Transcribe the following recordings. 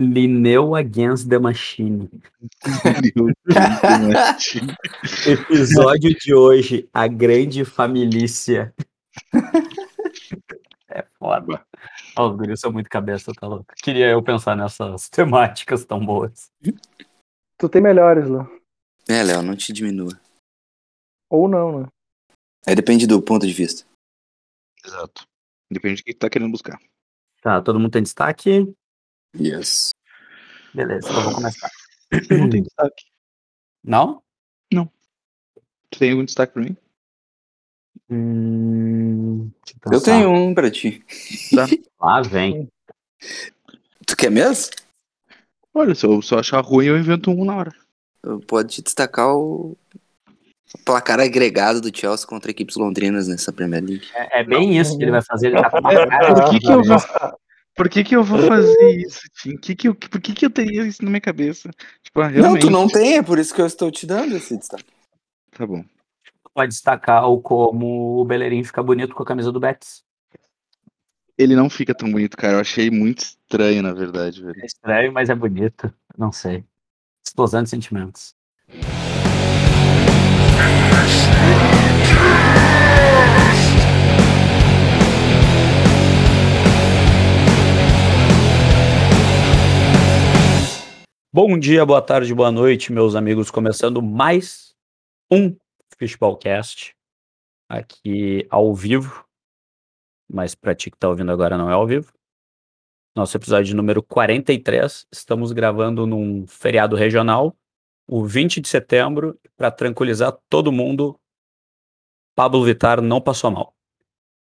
Lineu Against the Machine. Episódio de hoje, a grande família. É foda. Oh, os guris são muito cabeça, tá louco. Queria eu pensar nessas temáticas tão boas. Tu tem melhores, Léo. É, Léo, não te diminua. Ou não, né? Aí depende do ponto de vista. Exato. Depende do que tu tá querendo buscar. Tá, todo mundo tem destaque? Yes. Beleza, então eu vou começar. Não tem destaque. Não? Tu tem algum destaque pra mim? Hum, eu Eu tenho um pra ti. Lá vem. Tu quer mesmo? Olha, se eu só achar ruim, eu invento um na hora. Eu Pode destacar o placar agregado do Chelsea contra equipes londrinas nessa Premier League. É, é bem isso que ele vai fazer. Ele tá com uma É, cara por que que eu vou- Por que que eu vou fazer isso, Tim? Que que eu, por que que eu teria isso na minha cabeça? Tipo, ah, Não, realmente. tu não tem, é por isso que eu estou te dando esse destaque. Tá bom. Pode destacar o como o Bellerin fica bonito com a camisa do Betis. Ele não fica tão bonito, cara. Eu achei muito estranho, na verdade, velho. É estranho, mas é bonito. Não sei. Explosão de sentimentos. Bom dia, boa tarde, boa noite, meus amigos. Começando mais um Fishballcast aqui ao vivo. Mas para ti que tá ouvindo agora não é ao vivo. Nosso episódio número 43. Estamos gravando num feriado regional, o 20 de setembro, para tranquilizar todo mundo. Pablo Vittar não passou mal.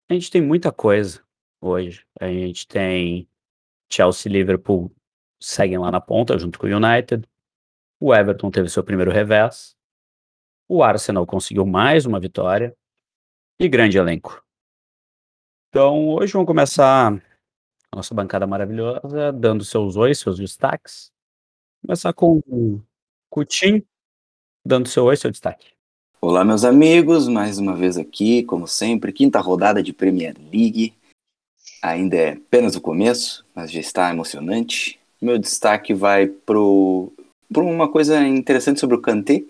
A gente tem muita coisa hoje. A gente tem Chelsea Liverpool seguem lá na ponta junto com o United. O Everton teve seu primeiro revés. O Arsenal conseguiu mais uma vitória. E grande elenco. Então, hoje vamos começar a nossa bancada maravilhosa, dando seus oi, seus destaques. Começar com o Coutinho, dando seu oi, seu destaque. Olá, meus amigos, mais uma vez aqui, como sempre, quinta rodada de Premier League. Ainda é apenas o começo, mas já está emocionante. Meu destaque vai pro, pro uma coisa interessante sobre o Kanté.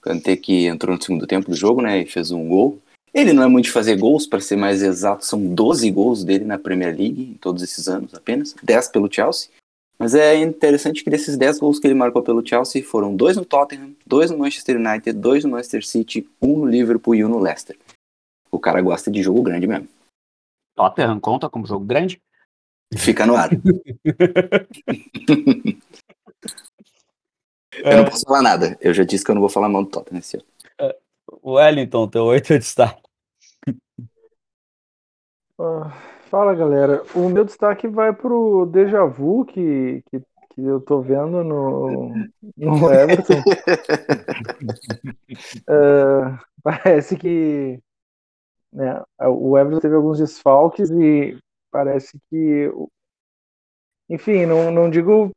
Kanté que entrou no segundo tempo do jogo, né, e fez um gol. Ele não é muito de fazer gols, para ser mais exato, são 12 gols dele na Premier League em todos esses anos apenas, 10 pelo Chelsea. Mas é interessante que desses 10 gols que ele marcou pelo Chelsea foram dois no Tottenham, dois no Manchester United, dois no Manchester City, um no Liverpool e um no Leicester. O cara gosta de jogo grande mesmo. Tottenham conta como jogo grande? Fica no ar. Eu não posso falar nada. Eu já disse que eu não vou falar mal do Tottenham esse ano. Wellington, teu oi, teu destaque. Ah, fala, galera. O meu destaque vai pro déjà vu que, que, que eu tô vendo no, no Everton. Ah, parece que né, o Everton teve alguns desfalques e parece que, enfim, não, não digo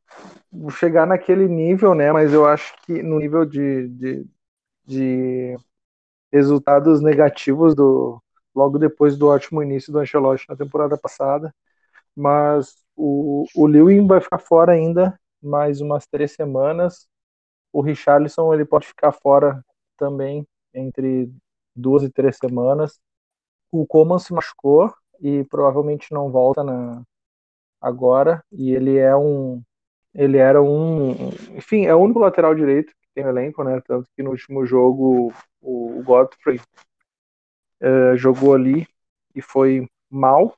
chegar naquele nível, né? Mas eu acho que no nível de, de, de resultados negativos do logo depois do ótimo início do Ancelotti na temporada passada. Mas o, o Lewin vai ficar fora ainda mais umas três semanas. O Richarlison ele pode ficar fora também entre duas e três semanas. O Coman se machucou e provavelmente não volta na, agora. E ele é um. Ele era um. Enfim, é o único lateral direito que tem no elenco, né? Tanto que no último jogo o, o Godfrey eh, jogou ali e foi mal.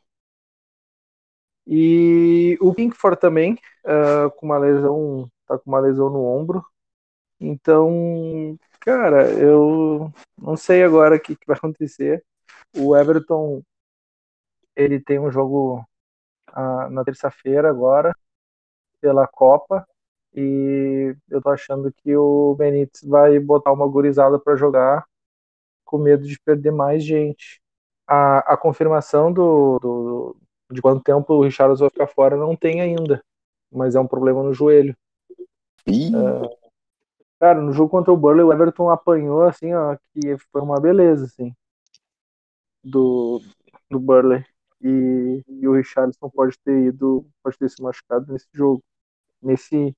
E o Pinkford também, eh, com uma lesão, tá com uma lesão no ombro. Então, cara, eu não sei agora o que, que vai acontecer. O Everton, ele tem um jogo ah, na terça-feira agora, pela Copa, e eu tô achando que o Benítez vai botar uma gurizada para jogar com medo de perder mais gente. A, a confirmação do, do, de quanto tempo o Richarlison vai ficar fora não tem ainda, mas é um problema no joelho. Ih, Cara, no jogo contra o Burley, o Everton apanhou, assim, ó, que foi uma beleza, assim, do, do Burley. E, e o Richarlison pode ter ido, pode ter se machucado nesse jogo. nesse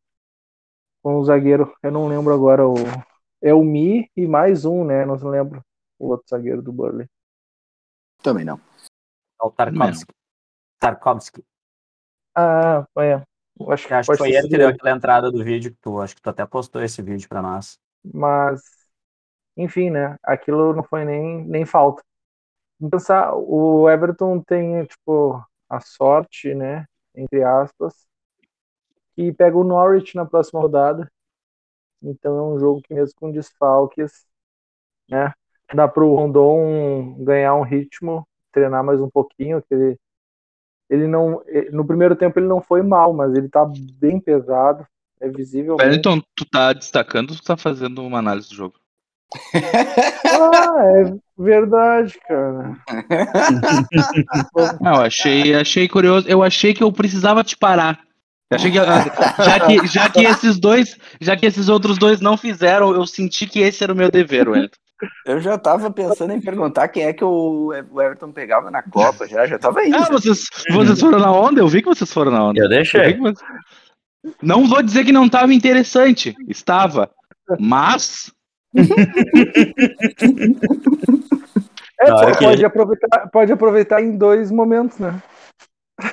com o zagueiro, eu não lembro agora o é o Mi e mais um, né? Não lembro o outro zagueiro do Burley. Também não. É o Tarkovsky. Tarkovsky. Ah, é. Eu Acho, Eu acho que foi ele que deu aquela entrada do vídeo que tu, acho que tu até postou esse vídeo pra nós. Mas, enfim, né? Aquilo não foi nem, nem falta. Pensar, o Everton tem, tipo, a sorte, né? Entre aspas, que pega o Norwich na próxima rodada. Então é um jogo que, mesmo com desfalques, né? Dá pro Rondon ganhar um ritmo, treinar mais um pouquinho, que ele, ele não. No primeiro tempo ele não foi mal, mas ele tá bem pesado. É visível. Wellington, tu tá destacando tu tá fazendo uma análise do jogo? Ah, é verdade, cara. Não, eu achei, achei curioso. Eu achei que eu precisava te parar. Eu achei que, já que já que esses dois, já que esses outros dois não fizeram, eu senti que esse era o meu dever, Wellington. Eu já tava pensando em perguntar quem é que o Everton pegava na Copa, já, já tava indo. Ah, vocês, vocês foram na onda? Eu vi que vocês foram na onda. Eu Eu deixei. que vocês- Não vou dizer que não estava interessante. Estava. Mas É, pô, que pode, aproveitar, pode aproveitar em dois momentos, né?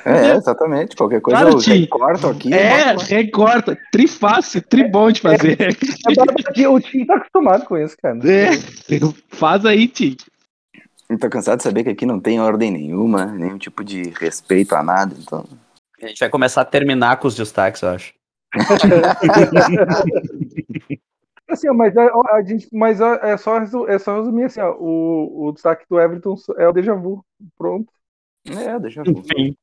É, exatamente. Qualquer coisa Claro, eu Tim. recorto aqui. é, recorta. Trifácil, tribom de fazer. É barato que o time tá acostumado com isso, cara. É, faz aí, Tim. Eu tô cansado de saber que aqui não tem ordem nenhuma, nenhum tipo de respeito a nada, então. A gente vai começar a terminar com os destaques, eu acho. Assim, mas a, a gente, mas ó, é só é só resumir assim, ó, o, o destaque do Everton é o déjà vu. Pronto. É, ver. Enfim.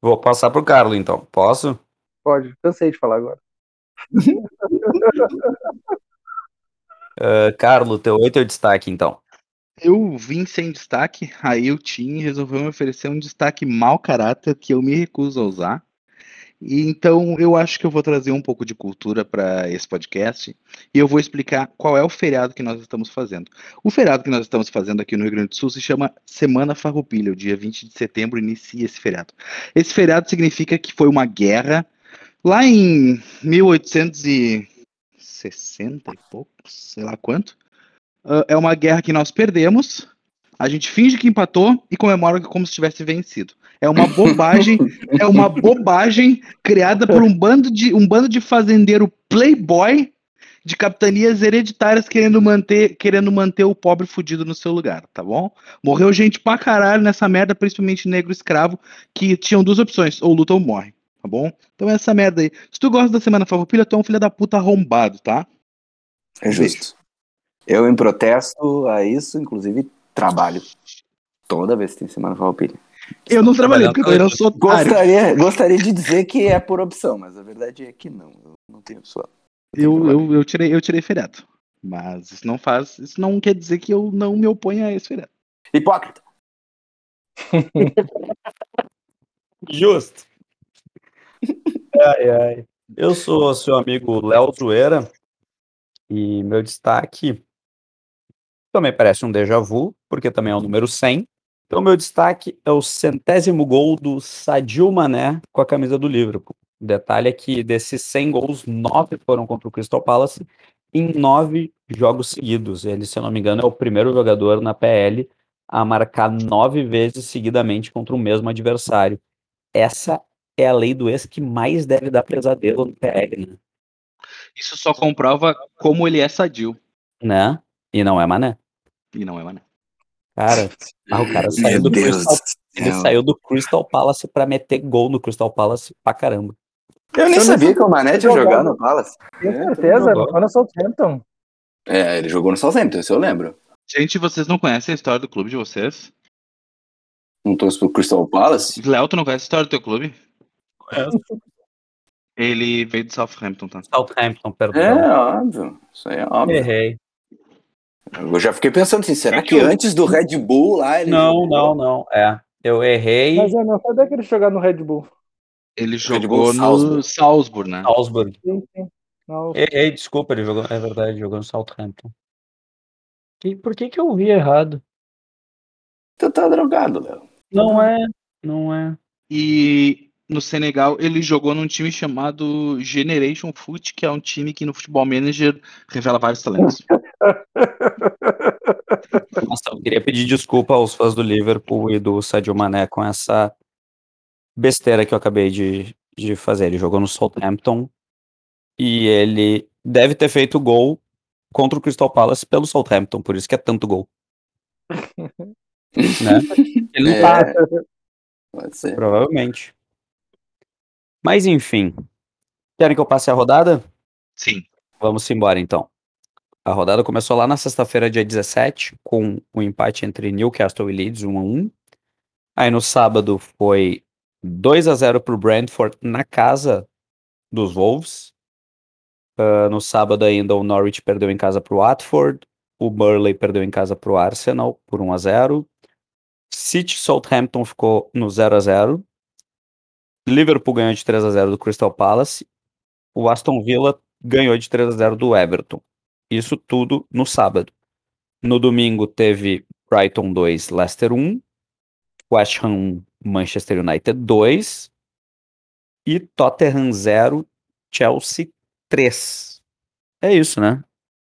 Vou passar pro Carlos, então. Posso? Pode. Cansei de falar agora. Uh, Carlos, teu oito é o destaque, então. Eu vim sem destaque, aí o Tim resolveu me oferecer um destaque mau caráter que eu me recuso a usar. E então eu acho que eu vou trazer um pouco de cultura para esse podcast e eu vou explicar qual é o feriado que nós estamos fazendo. O feriado que nós estamos fazendo aqui no Rio Grande do Sul se chama Semana Farroupilha. O dia 20 de setembro inicia esse feriado. Esse feriado significa que foi uma guerra lá em 1860 e poucos, sei lá quanto. Ah, é uma guerra que nós perdemos. A gente finge que empatou e comemora como se tivesse vencido. É uma bobagem, é uma bobagem criada por um bando de um bando de fazendeiro playboy de capitanias hereditárias querendo manter, querendo manter o pobre fudido no seu lugar, tá bom? Morreu gente pra caralho nessa merda, principalmente negro escravo, que tinham duas opções, ou luta ou morre, tá bom? Então é essa merda aí. Se tu gosta da Semana Farroupilha, tu é um filho da puta arrombado, tá? É justo. Eu, em protesto a isso, inclusive, trabalho. Toda vez que tem semana farroupilha. Eu não trabalhei, porque eu sou otário. Gostaria, gostaria de dizer que é por opção, mas a verdade é que não. Eu não tenho opção. Eu, eu, eu, tirei, eu tirei feriado. Mas isso não faz. Isso não quer dizer que eu não me oponho a esse feriado. Hipócrita. Justo. Ai, ai. Eu sou seu amigo Léo Zoeira e meu destaque também parece um déjà vu, porque também é o número 100. Então, meu destaque é o centésimo gol do Sadio Mané com a camisa do Liverpool. O detalhe é que desses 100 gols, 9 foram contra o Crystal Palace em 9 jogos seguidos. Ele, se eu não me engano, é o primeiro jogador na PL a marcar 9 vezes seguidamente contra o mesmo adversário. Essa é a lei do ex que mais deve dar pesadelo no PL, né? Isso só comprova como ele é sadio. né? E não é Mané. E não é, mano. Cara, ah, o cara saiu do Deus Crystal, ele saiu do Crystal Palace pra meter gol no Crystal Palace pra caramba. Eu nem Eu não sabia que o Mané tinha jogado. no Palace. Tenho É, certeza, jogou. não no Southampton. É, ele jogou no Southampton, isso eu lembro. Gente, vocês não conhecem a história do clube de vocês? Não trouxe pro Crystal Palace? Léo, tu não conhece a história do teu clube? Ele veio do Southampton, tá? Southampton, perdão. É, óbvio. Isso aí é óbvio. Errei. Eu já fiquei pensando assim, será É que antes do Red Bull lá ele Não, jogou? não, não. É. Eu errei. Mas eu não sabia que ele jogava no Red Bull. Ele Red jogou Bull no Salzburg. Salzburg, né? Salzburg. Sim, sim. Errei, desculpa, ele jogou. É verdade, jogou no Southampton. E por que que eu vi errado? Tu tá drogado, Léo. Não é, não é. E no Senegal, ele jogou num time chamado Generation Foot, que é um time que no Futebol Manager revela vários talentos. Nossa, eu queria pedir desculpa aos fãs do Liverpool e do Sadio Mané com essa besteira que eu acabei de, de fazer. Ele jogou no Southampton e ele deve ter feito gol contra o Crystal Palace pelo Southampton, por isso que é tanto gol. né? Ele não É. tá, Pode ser. provavelmente. Mas enfim. Querem que eu passe a rodada? Sim. Vamos embora então. A rodada começou lá na sexta-feira, dia 17, com o empate entre Newcastle e Leeds, 1 a 1. Aí no sábado foi 2 a 0 para o Brentford na casa dos Wolves. Ah, no sábado ainda o Norwich perdeu em casa para o Watford. O Burley perdeu em casa para o Arsenal por 1 a 0. City Southampton ficou no 0 a 0. Liverpool ganhou de 3 a 0 do Crystal Palace. O Aston Villa ganhou de 3 a 0 do Everton. Isso tudo no sábado. No domingo teve Brighton 2, Leicester 1, West Ham 1, Manchester United 2 e Tottenham 0, Chelsea 3. É isso, né?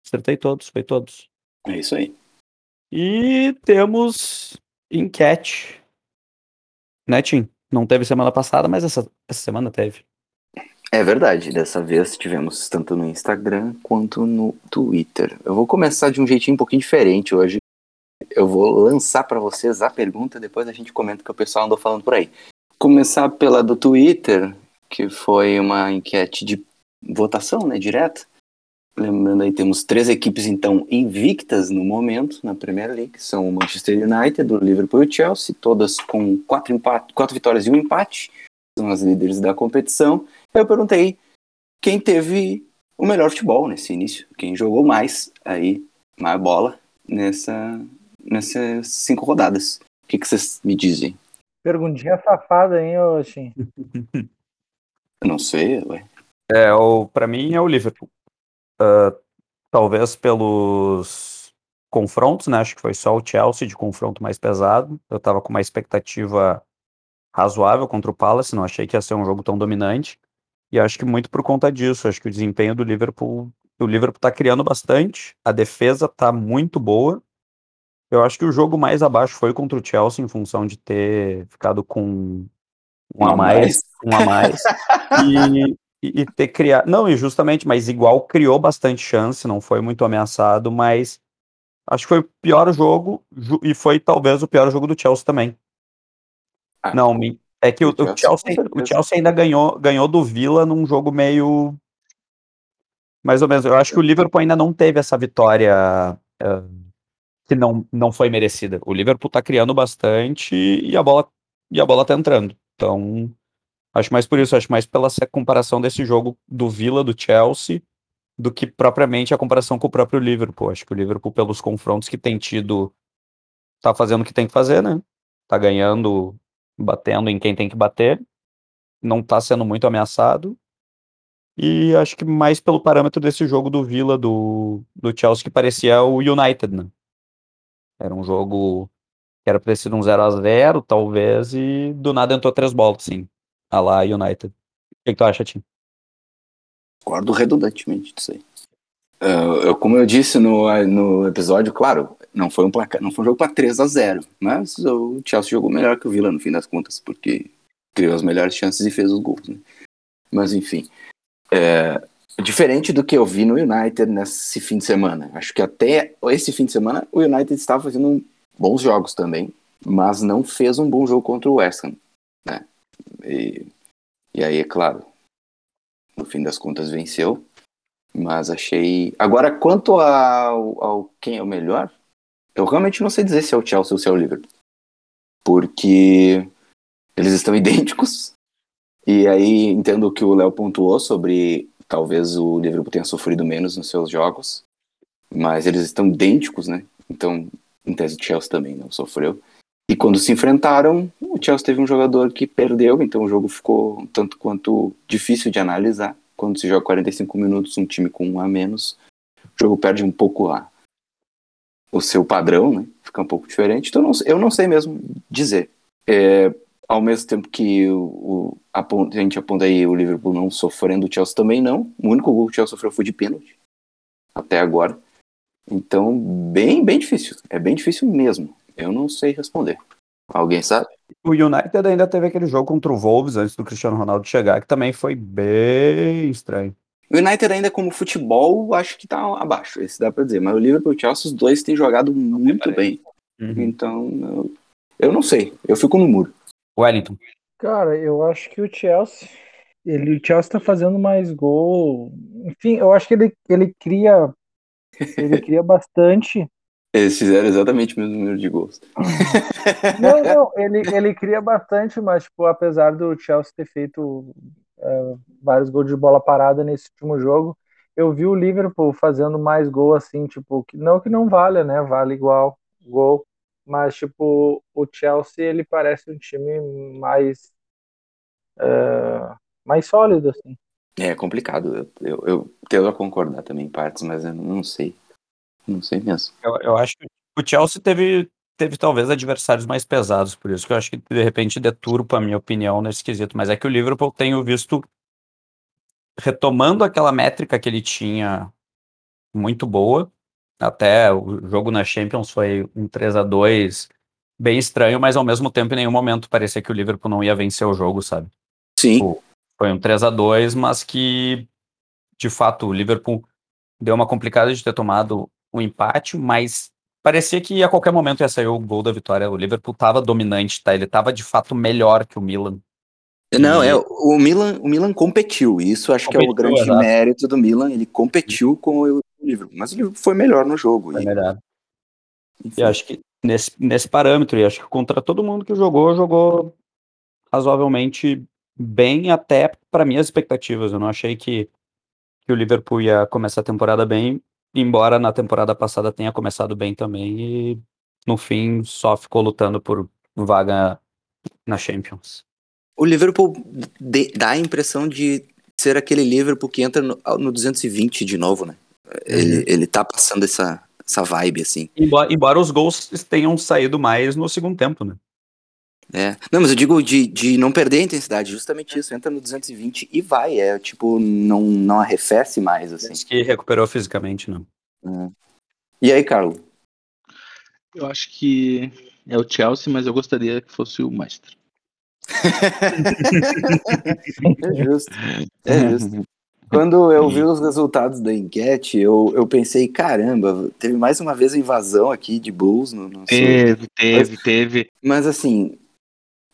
Acertei todos, foi todos. É isso aí. E temos enquete. Né, Tim? Não teve semana passada, mas essa, essa semana teve. É verdade, dessa vez tivemos tanto no Instagram quanto no Twitter. Eu vou começar de um jeitinho um pouquinho diferente hoje. Eu vou lançar para vocês a pergunta, depois a gente comenta o que o pessoal andou falando por aí. Começar pela do Twitter, que foi uma enquete de votação, né, direta. Lembrando aí, temos três equipes então invictas no momento na Premier League, são o Manchester United, o Liverpool e o Chelsea, todas com quatro, quatro vitórias e um empate, são as líderes da competição. Eu perguntei quem teve o melhor futebol nesse início, quem jogou mais aí, mais bola nessa, nessas cinco rodadas. O que, que vocês me dizem? Perguntinha safada, hein, Oxin? Eu não sei, ué. É, o, pra mim é o Liverpool. Ah, talvez pelos confrontos, né? Acho que foi só o Chelsea de confronto mais pesado. Eu tava com uma expectativa razoável contra o Palace, não achei que ia ser um jogo tão dominante. E acho que muito por conta disso. Acho que o desempenho do Liverpool. O Liverpool tá criando bastante, a defesa tá muito boa. Eu acho que o jogo mais abaixo foi contra o Chelsea, em função de ter ficado com um a mais, um a mais. e, e, e ter criado. Não, e justamente, mas igual criou bastante chance, não foi muito ameaçado, mas acho que foi o pior jogo e foi talvez o pior jogo do Chelsea também. Ah, não, me- é que o, o Chelsea, o Chelsea ainda ganhou, ganhou do Villa num jogo meio. Mais ou menos. Eu acho que o Liverpool ainda não teve essa vitória eh, que não, não foi merecida. O Liverpool tá criando bastante e a bola, e a bola tá entrando. Então, acho mais por isso, acho mais pela comparação desse jogo do Villa, do Chelsea, do que propriamente a comparação com o próprio Liverpool. Acho que o Liverpool, pelos confrontos que tem tido, tá fazendo o que tem que fazer, né? Tá ganhando, batendo em quem tem que bater. Não tá sendo muito ameaçado. E acho que mais pelo parâmetro desse jogo do Villa, do, do Chelsea, que parecia o United, né? Era um jogo que era pra ter sido um 0x0, talvez, e do nada entrou três bolas, sim. A lá United. O que, que tu acha, Tim? Concordo redundantemente disso aí. Ah, eu, como eu disse no, no episódio, claro, não foi um placar, não foi um jogo para 3 a 0 mas o Chelsea jogou melhor que o Villa no fim das contas, porque criou as melhores chances e fez os gols. Né? Mas enfim, é, diferente do que eu vi no United nesse fim de semana. Acho que até esse fim de semana o United estava fazendo bons jogos também, mas não fez um bom jogo contra o West Ham. Né? E, e aí, é claro, no fim das contas venceu. Mas achei. Agora, quanto ao, ao quem é o melhor, eu realmente não sei dizer se é o Chelsea ou se é o Liverpool. Porque eles estão idênticos. E aí entendo o que o Léo pontuou sobre talvez o Liverpool tenha sofrido menos nos seus jogos. Mas eles estão idênticos, né? Então, em tese, o Chelsea também não sofreu. E quando se enfrentaram, o Chelsea teve um jogador que perdeu, então o jogo ficou tanto quanto difícil de analisar. Quando se joga 45 minutos, um time com um a menos, o jogo perde um pouco a, o seu padrão, né? Fica um pouco diferente. Então eu não, eu não sei mesmo dizer. É, ao mesmo tempo que o, o- a gente aponta aí o Liverpool não sofrendo, o Chelsea também não. O único gol que o Chelsea sofreu foi de pênalti. Até agora. Então, bem, bem difícil. É bem difícil mesmo. Eu não sei responder. Alguém sabe? O United ainda teve aquele jogo contra o Wolves antes do Cristiano Ronaldo chegar, que também foi bem estranho. O United ainda como futebol, acho que tá abaixo, esse dá pra dizer. Mas o Liverpool e o Chelsea, os dois têm jogado muito bem. Então, eu, eu não sei. Eu fico no muro. Wellington. Cara, eu acho que o Chelsea, ele, o Chelsea tá fazendo mais gol. Enfim, eu acho que ele, ele cria, ele cria bastante. Eles fizeram exatamente o mesmo número de gols. Não, não, ele, ele cria bastante, mas tipo, apesar do Chelsea ter feito é, vários gols de bola parada nesse último jogo, eu vi o Liverpool fazendo mais gol assim, tipo, que, não que não valha, né? Vale igual gol, mas tipo, o Chelsea ele parece um time mais é, mais sólido assim. É complicado. Eu, eu, eu tendo a concordar também em partes, mas eu não sei. Não sei mesmo. Eu, eu acho que o Chelsea teve, teve talvez adversários mais pesados, por isso que eu acho que de repente deturpa a minha opinião nesse quesito. Mas é que o Liverpool tenho visto retomando aquela métrica que ele tinha muito boa. Até o jogo na Champions foi um 3 a 2 bem estranho, mas ao mesmo tempo em nenhum momento parecia que o Liverpool não ia vencer o jogo, sabe? Sim. Foi um 3 a 2 mas que de fato o Liverpool deu uma complicada de ter tomado o empate, mas parecia que a qualquer momento ia sair o gol da vitória. O Liverpool estava dominante, tá? Ele estava de fato melhor que o Milan. Não, E- é, o Milan, o Milan competiu. Isso acho que é o Competiu, grande exato. mérito do Milan. Ele competiu com o Liverpool. Mas o Liverpool foi melhor no jogo. Foi e, melhor. enfim. E acho que nesse, nesse parâmetro, e acho que contra todo mundo que jogou, jogou razoavelmente bem, até para minhas expectativas. Eu não achei que, que o Liverpool ia começar a temporada bem, embora na temporada passada tenha começado bem também, e no fim só ficou lutando por vaga na Champions. O Liverpool de- dá a impressão de ser aquele Liverpool que entra no, no 220 de novo, né? Ele, ele tá passando essa, essa vibe, assim. Embora, embora os gols tenham saído mais no segundo tempo, né? É. Não, mas eu digo de, de não perder a intensidade, justamente isso. Entra no 220 e vai. É tipo, não, não arrefece mais, assim. Diz que recuperou fisicamente, não. E aí, Carlos? Eu acho que é o Chelsea, mas eu gostaria que fosse o Maestro. É justo. É justo. Quando eu vi os resultados da enquete, eu, eu pensei, caramba, teve mais uma vez a invasão aqui de Bulls no, no Teve, teve, teve. Mas assim,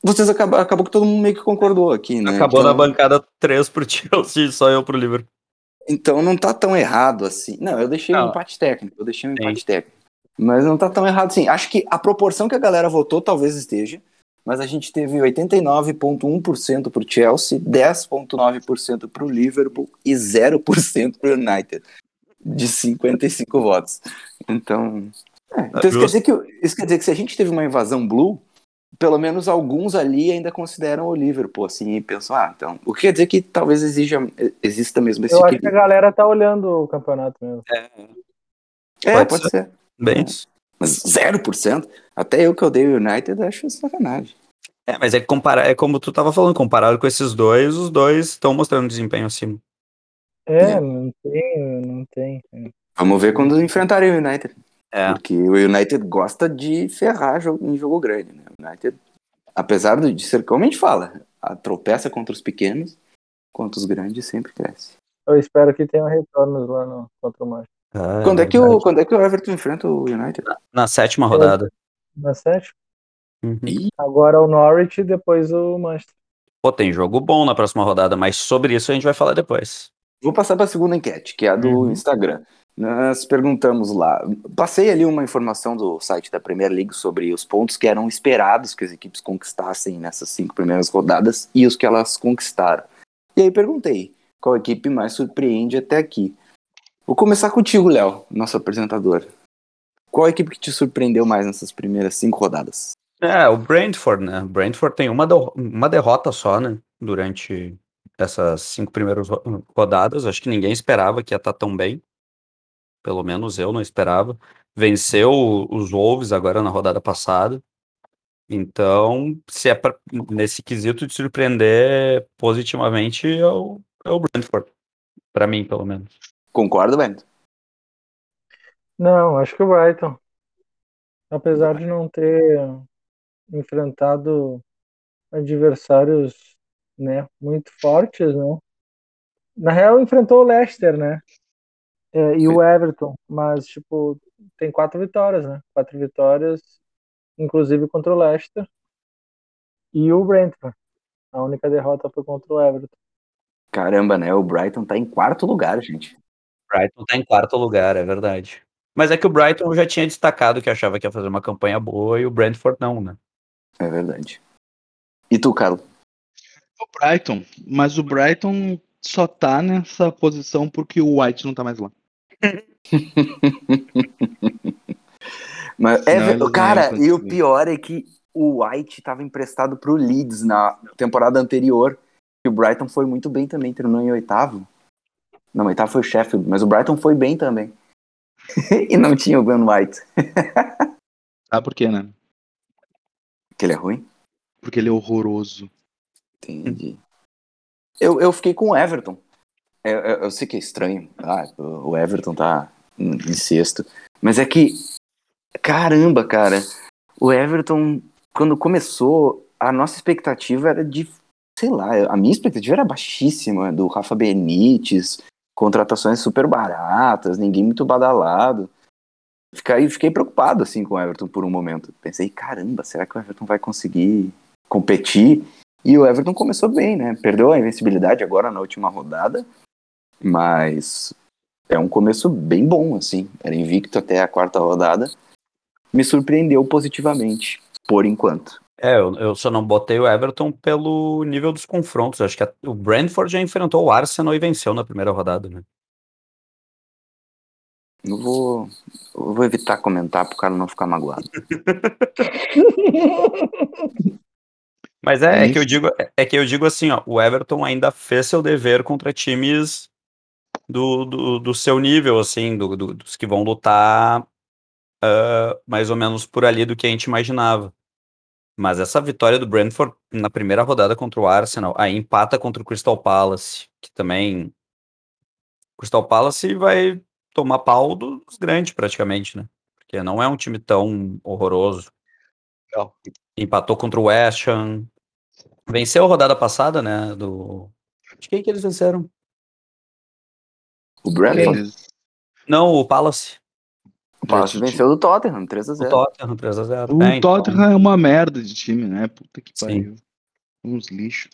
vocês acabou, acabou que todo mundo meio que concordou aqui, né? Acabou então, na bancada 3 pro Chelsea, só eu pro Liverpool. então não tá tão errado assim. Não, eu deixei um Não. empate técnico, eu deixei um Sim. empate técnico. Mas não tá tão errado assim. Acho que a proporção que a galera votou talvez esteja, mas a gente teve 89,1% pro Chelsea, 10,9% pro Liverpool e 0% pro United, de 55 votos. Então, é, então isso, quer dizer que, isso quer dizer que se a gente teve uma invasão blue, pelo menos alguns ali ainda consideram o Liverpool, assim, e pensam, ah, então, o que quer dizer que talvez exija, exista mesmo esse Eu acho que a equilíbrio. galera tá olhando o campeonato mesmo. É, pode pode ser. Bem É. isso. Mas 0%? Até eu que odeio o United acho sacanagem. É, mas é que comparar, é como tu tava falando, comparado com esses dois, os dois estão mostrando desempenho acima. É, É. não tem, não tem. Vamos ver quando enfrentarem o United. É. Porque o United gosta de ferrar jogo, em jogo grande. Né? O United, apesar de ser, como a gente fala, a tropeça contra os pequenos, contra os grandes sempre cresce. Eu espero que tenha retornos lá no, contra o Manchester. Ah, quando, é que o, quando é que o Everton enfrenta o United? Na sétima rodada. Na sétima. Uhum. Agora o Norwich e depois o Manchester. Pô, tem jogo bom na próxima rodada, mas sobre isso a gente vai falar depois. Vou passar para a segunda enquete, que é a do Uhum. Instagram. Nós perguntamos lá, passei ali uma informação do site da Premier League sobre os pontos que eram esperados que as equipes conquistassem nessas cinco primeiras rodadas e os que elas conquistaram. E aí perguntei, qual equipe mais surpreende até aqui? Vou começar contigo, Léo, nosso apresentador. Qual equipe que te surpreendeu mais nessas primeiras cinco rodadas? É, o Brentford, né? O Brentford tem uma, uma derrota só, né? Durante essas cinco primeiras ro- rodadas. Acho que ninguém esperava que ia estar tão bem. Pelo menos eu não esperava. Venceu os Wolves agora na rodada passada. Então, se é pra, nesse quesito de surpreender positivamente, é o, é o Brentford. Pra mim, pelo menos. Concorda, Bento? Não, acho que o Brighton. Apesar de não ter enfrentado adversários né, muito fortes, né? Na real, enfrentou o Leicester, né? É, e o Everton, mas, tipo, tem quatro vitórias, né? Quatro vitórias, inclusive contra o Leicester e o Brentford. A única derrota foi contra o Everton. Caramba, né? O Brighton tá em quarto lugar, gente. Brighton tá em quarto lugar, é verdade. Mas é que o Brighton já tinha destacado que achava que ia fazer uma campanha boa e o Brentford não, né? É verdade. E tu, Carlos? O Brighton, mas o Brighton só tá nessa posição porque o White não tá mais lá. Mas, é, não cara, iam e o pior é que o White estava emprestado pro Leeds na temporada anterior. E o Brighton foi muito bem também, terminou em oitavo. Não, oitavo foi o Sheffield, mas o Brighton foi bem também. e não tinha o Ben White. Sabe por quê, né? Que ele é ruim? Porque ele é horroroso. Entendi. Eu, eu fiquei com o Everton. Eu, eu, eu sei que é estranho. Ah, o Everton tá em em sexto. Mas é que, caramba, cara. O Everton, quando começou, a nossa expectativa era de. Sei lá, a minha expectativa era baixíssima do Rafa Benítez, contratações super baratas, ninguém muito badalado. Fiquei, fiquei preocupado assim com o Everton por um momento. Pensei, caramba, será que o Everton vai conseguir competir? E o Everton começou bem, né? Perdeu a invencibilidade agora na última rodada, mas é um começo bem bom, assim. Era invicto até a quarta rodada. Me surpreendeu positivamente, por enquanto. É, eu, eu só não botei o Everton pelo nível dos confrontos. Acho que a- o Brentford já enfrentou o Arsenal e venceu na primeira rodada, né? Eu vou, eu vou evitar comentar pro cara não ficar magoado. Mas é, é que eu digo, é que eu digo assim, ó, o Everton ainda fez seu dever contra times do, do, do seu nível, assim, do, do- dos que vão lutar ah, mais ou menos por ali do que a gente imaginava. Mas essa vitória do Brentford na primeira rodada contra o Arsenal, aí empata contra o Crystal Palace, que também. Crystal Palace vai tomar pau dos grandes, praticamente, né? Porque não é um time tão horroroso. Não. Empatou contra o West Ham. Venceu a rodada passada, né? Do. De quem que eles venceram? O Brentford, Eles- Não, o Palace. o Palace venceu do Tottenham, 3 a O 0 Tottenham, 3x0. O É, então, Tottenham é uma merda de time, né? Puta que Sim. pariu. Uns lixos.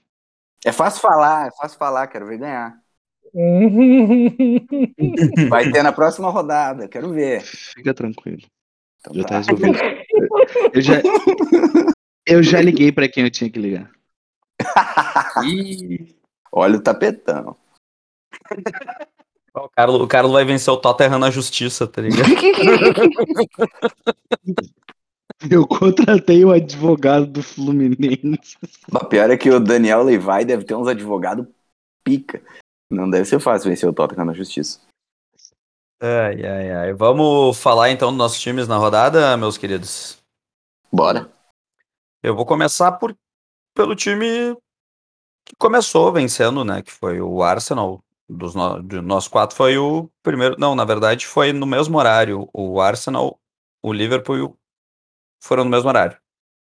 É fácil falar, é fácil falar, quero ver ganhar. Vai ter na próxima rodada, quero ver. Fica tranquilo. Então Já tá. tá resolvido. Eu já, eu já liguei pra quem eu tinha que ligar. Ih, Olha o tapetão. O, Carlos, o Carlos vai vencer o Tottenham na justiça, tá ligado? Eu contratei o advogado do Fluminense. O pior é que o Daniel Levi deve ter uns advogados pica. Não deve ser fácil vencer o Tottenham na justiça. Ai, ai, ai. Vamos falar então dos nossos times na rodada, meus queridos. Bora. Eu vou começar por, pelo time que começou vencendo, né? Que foi o Arsenal. Dos no, de nós quatro foi o primeiro. Não, na verdade foi no mesmo horário. O Arsenal, o Liverpool e o- foram no mesmo horário.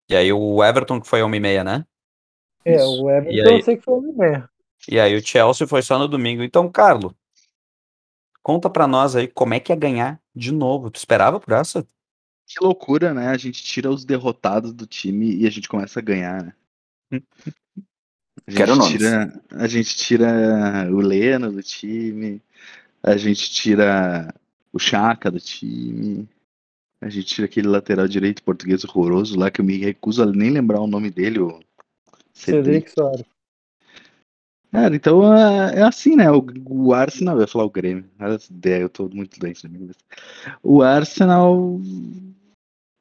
E aí o Everton, que foi uma e meia, né? É, Isso. o E Everton aí? eu sei que foi o meia. E aí o Chelsea foi só no domingo. Então, Carlos, conta pra nós aí como é que ia ganhar de novo. Tu esperava por essa? Que loucura, né? A gente tira os derrotados do time e a gente começa a ganhar, né? A gente Quero nomes. tira, a gente tira o Leno do time, a gente tira o Chaka do time, a gente tira aquele lateral direito português horroroso lá que eu me recuso a nem lembrar o nome dele, o Cedric. Soares. Cara, então é, é assim, né? O, o Arsenal, eu ia falar o Grêmio, nada dessa ideia, eu tô muito doente na minha cabeça. O Arsenal,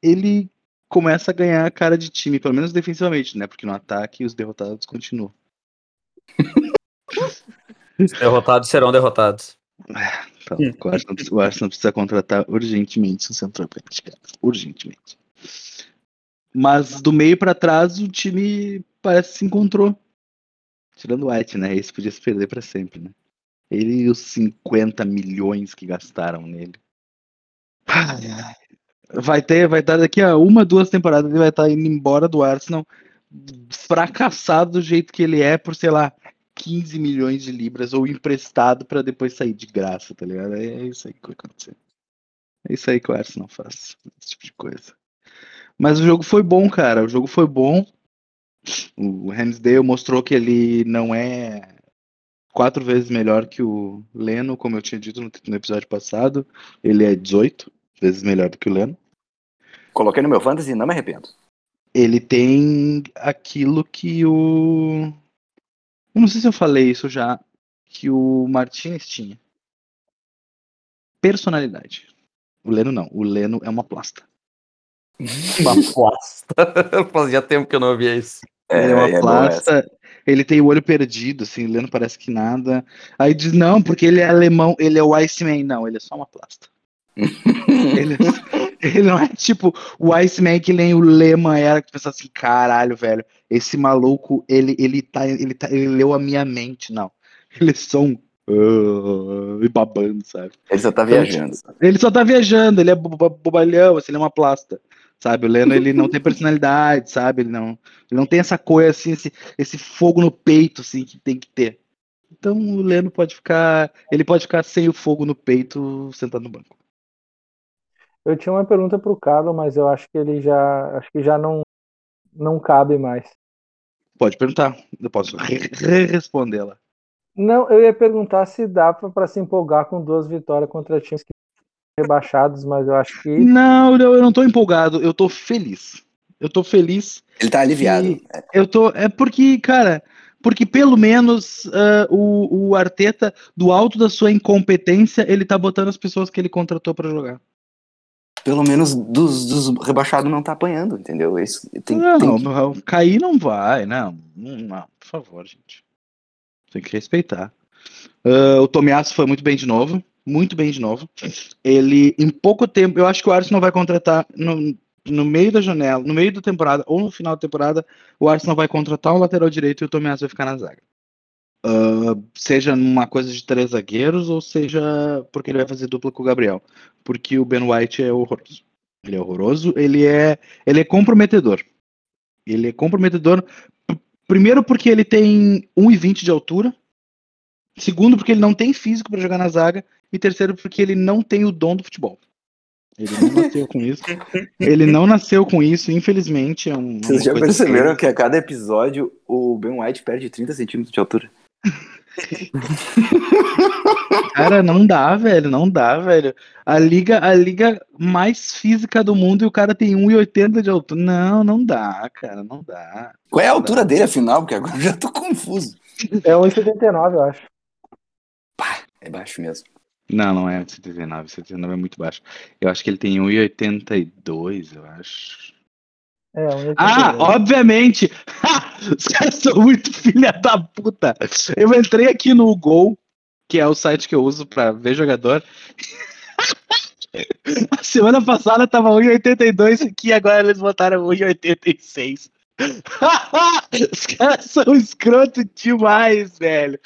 ele começa a ganhar a cara de time, pelo menos defensivamente, né? Porque no ataque os derrotados continuam. Os derrotados serão derrotados. Então, o, Arsenal, o Arsenal precisa contratar urgentemente um centroavante, cara. Urgentemente. Mas do meio pra trás o time parece que se encontrou. Tirando o White, né? Esse podia se perder pra sempre, né? Ele e os 50 milhões que gastaram nele. Ai, ai. Vai ter, vai estar daqui a uma, duas temporadas, ele vai estar indo embora do Arsenal fracassado do jeito que ele é por, sei lá, 15 milhões de libras ou emprestado pra depois sair de graça, tá ligado? É isso aí que vai acontecer. É isso aí que o Arsenal faz, esse tipo de coisa. Mas o jogo foi bom, cara. O jogo foi bom. O Ramsdale mostrou que ele não é quatro vezes melhor que o Leno, como eu tinha dito no, no episódio passado. Ele é 18 vezes melhor do que o Leno. Coloquei no meu fantasy e não me arrependo. Ele tem aquilo que o. Eu não sei se eu falei isso já. Que o Martinez tinha. Personalidade. O Leno não. O Leno é uma plasta. Uma plasta. Fazia tempo que eu não ouvia isso. ele é uma é plasta. Ele tem o olho perdido, assim, lendo parece que nada. Aí diz, não, porque ele é alemão, ele é o Iceman. Não, ele é só uma plasta. Ele, ele não é tipo o Iceman que nem o Lehman era, que pensa assim, caralho, velho, esse maluco, ele, ele, tá, ele, tá, ele leu a minha mente. Não. Ele é só um. "Ah", e babando, sabe? Ele só tá viajando. Ele só tá viajando, ele é bo- bo- bobalhão, assim, ele é uma plasta. Sabe, o Leno ele não tem personalidade, sabe? Ele não, ele não tem essa coisa assim, esse, esse fogo no peito assim que tem que ter. Então o Leno pode ficar, ele pode ficar sem o fogo no peito sentado no banco. Eu tinha uma pergunta pro Carlos, mas eu acho que ele já. Acho que já não, não cabe mais. Pode perguntar, eu posso re- re- respondê-la. Não, eu ia perguntar se dá para se empolgar com duas vitórias contra times que rebaixados, mas eu acho que Não, não, eu não tô empolgado, eu tô feliz. Eu tô feliz. Ele tá aliviado. Eu tô. É porque, cara, porque pelo menos ah, o, o Arteta, do alto da sua incompetência, ele tá botando as pessoas que ele contratou pra jogar. Pelo menos dos, dos rebaixados não tá apanhando, entendeu? Isso, tem, não, tem que- não, cair não vai, não, não, não, por favor, gente. Tem que respeitar. Ah, o Tomiasso foi muito bem de novo, muito bem de novo. Ele, em pouco tempo, eu acho que o Arsenal vai contratar no, no meio da janela, no meio da temporada ou no final da temporada, o Arsenal vai contratar um lateral direito e o Tomiasso vai ficar na zaga. Ah, seja numa coisa de três zagueiros ou seja porque ele vai fazer dupla com o Gabriel, porque o Ben White é horroroso. Ele é horroroso, ele é, ele é comprometedor. Ele é comprometedor, primeiro porque ele tem 1,20 de altura, segundo porque ele não tem físico para jogar na zaga, e terceiro porque ele não tem o dom do futebol. Ele não nasceu com isso. Ele não nasceu com isso, infelizmente. É um, Vocês uma já perceberam que a cada episódio o Ben White perde 30 centímetros de altura? Cara, não dá, velho, não dá, velho. A liga, a liga mais física do mundo e o cara tem 1,80 de altura. Não, não dá, cara, não dá. Qual é a altura dele, afinal? Porque agora eu já tô confuso. é 1,79, eu acho. É baixo mesmo. Não, não é 119, 119 é muito baixo. Eu acho que ele tem 1,82, eu acho. É, 1,82. Ah, obviamente! Os caras são muito filha da puta. Eu entrei aqui no Gol, que é o site que eu uso pra ver jogador. A semana passada tava 1,82 aqui, agora eles botaram 1,86. Os caras são escroto demais, velho.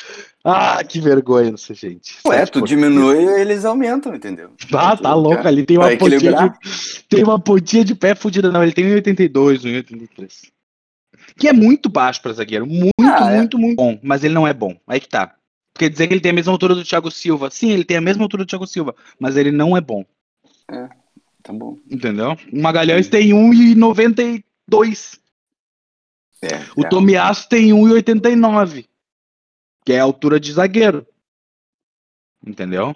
Ah, que vergonha isso, gente. Ué, tu diminui e eles aumentam, entendeu? Ah, tá louco, ali tem uma pontinha de, tem uma pontinha de pé fudida, não, ele tem 1,82, 1,83. Que é muito baixo pra zagueiro, muito, Ah, é. muito, muito bom, mas ele não é bom, aí que tá. Quer dizer que ele tem a mesma altura do Thiago Silva, sim, ele tem a mesma altura do Thiago Silva, mas ele não é bom, Tá bom. entendeu? O Magalhães tem 1,92, É, o é. Tomiasso tem 1,89, que é a altura de zagueiro, entendeu?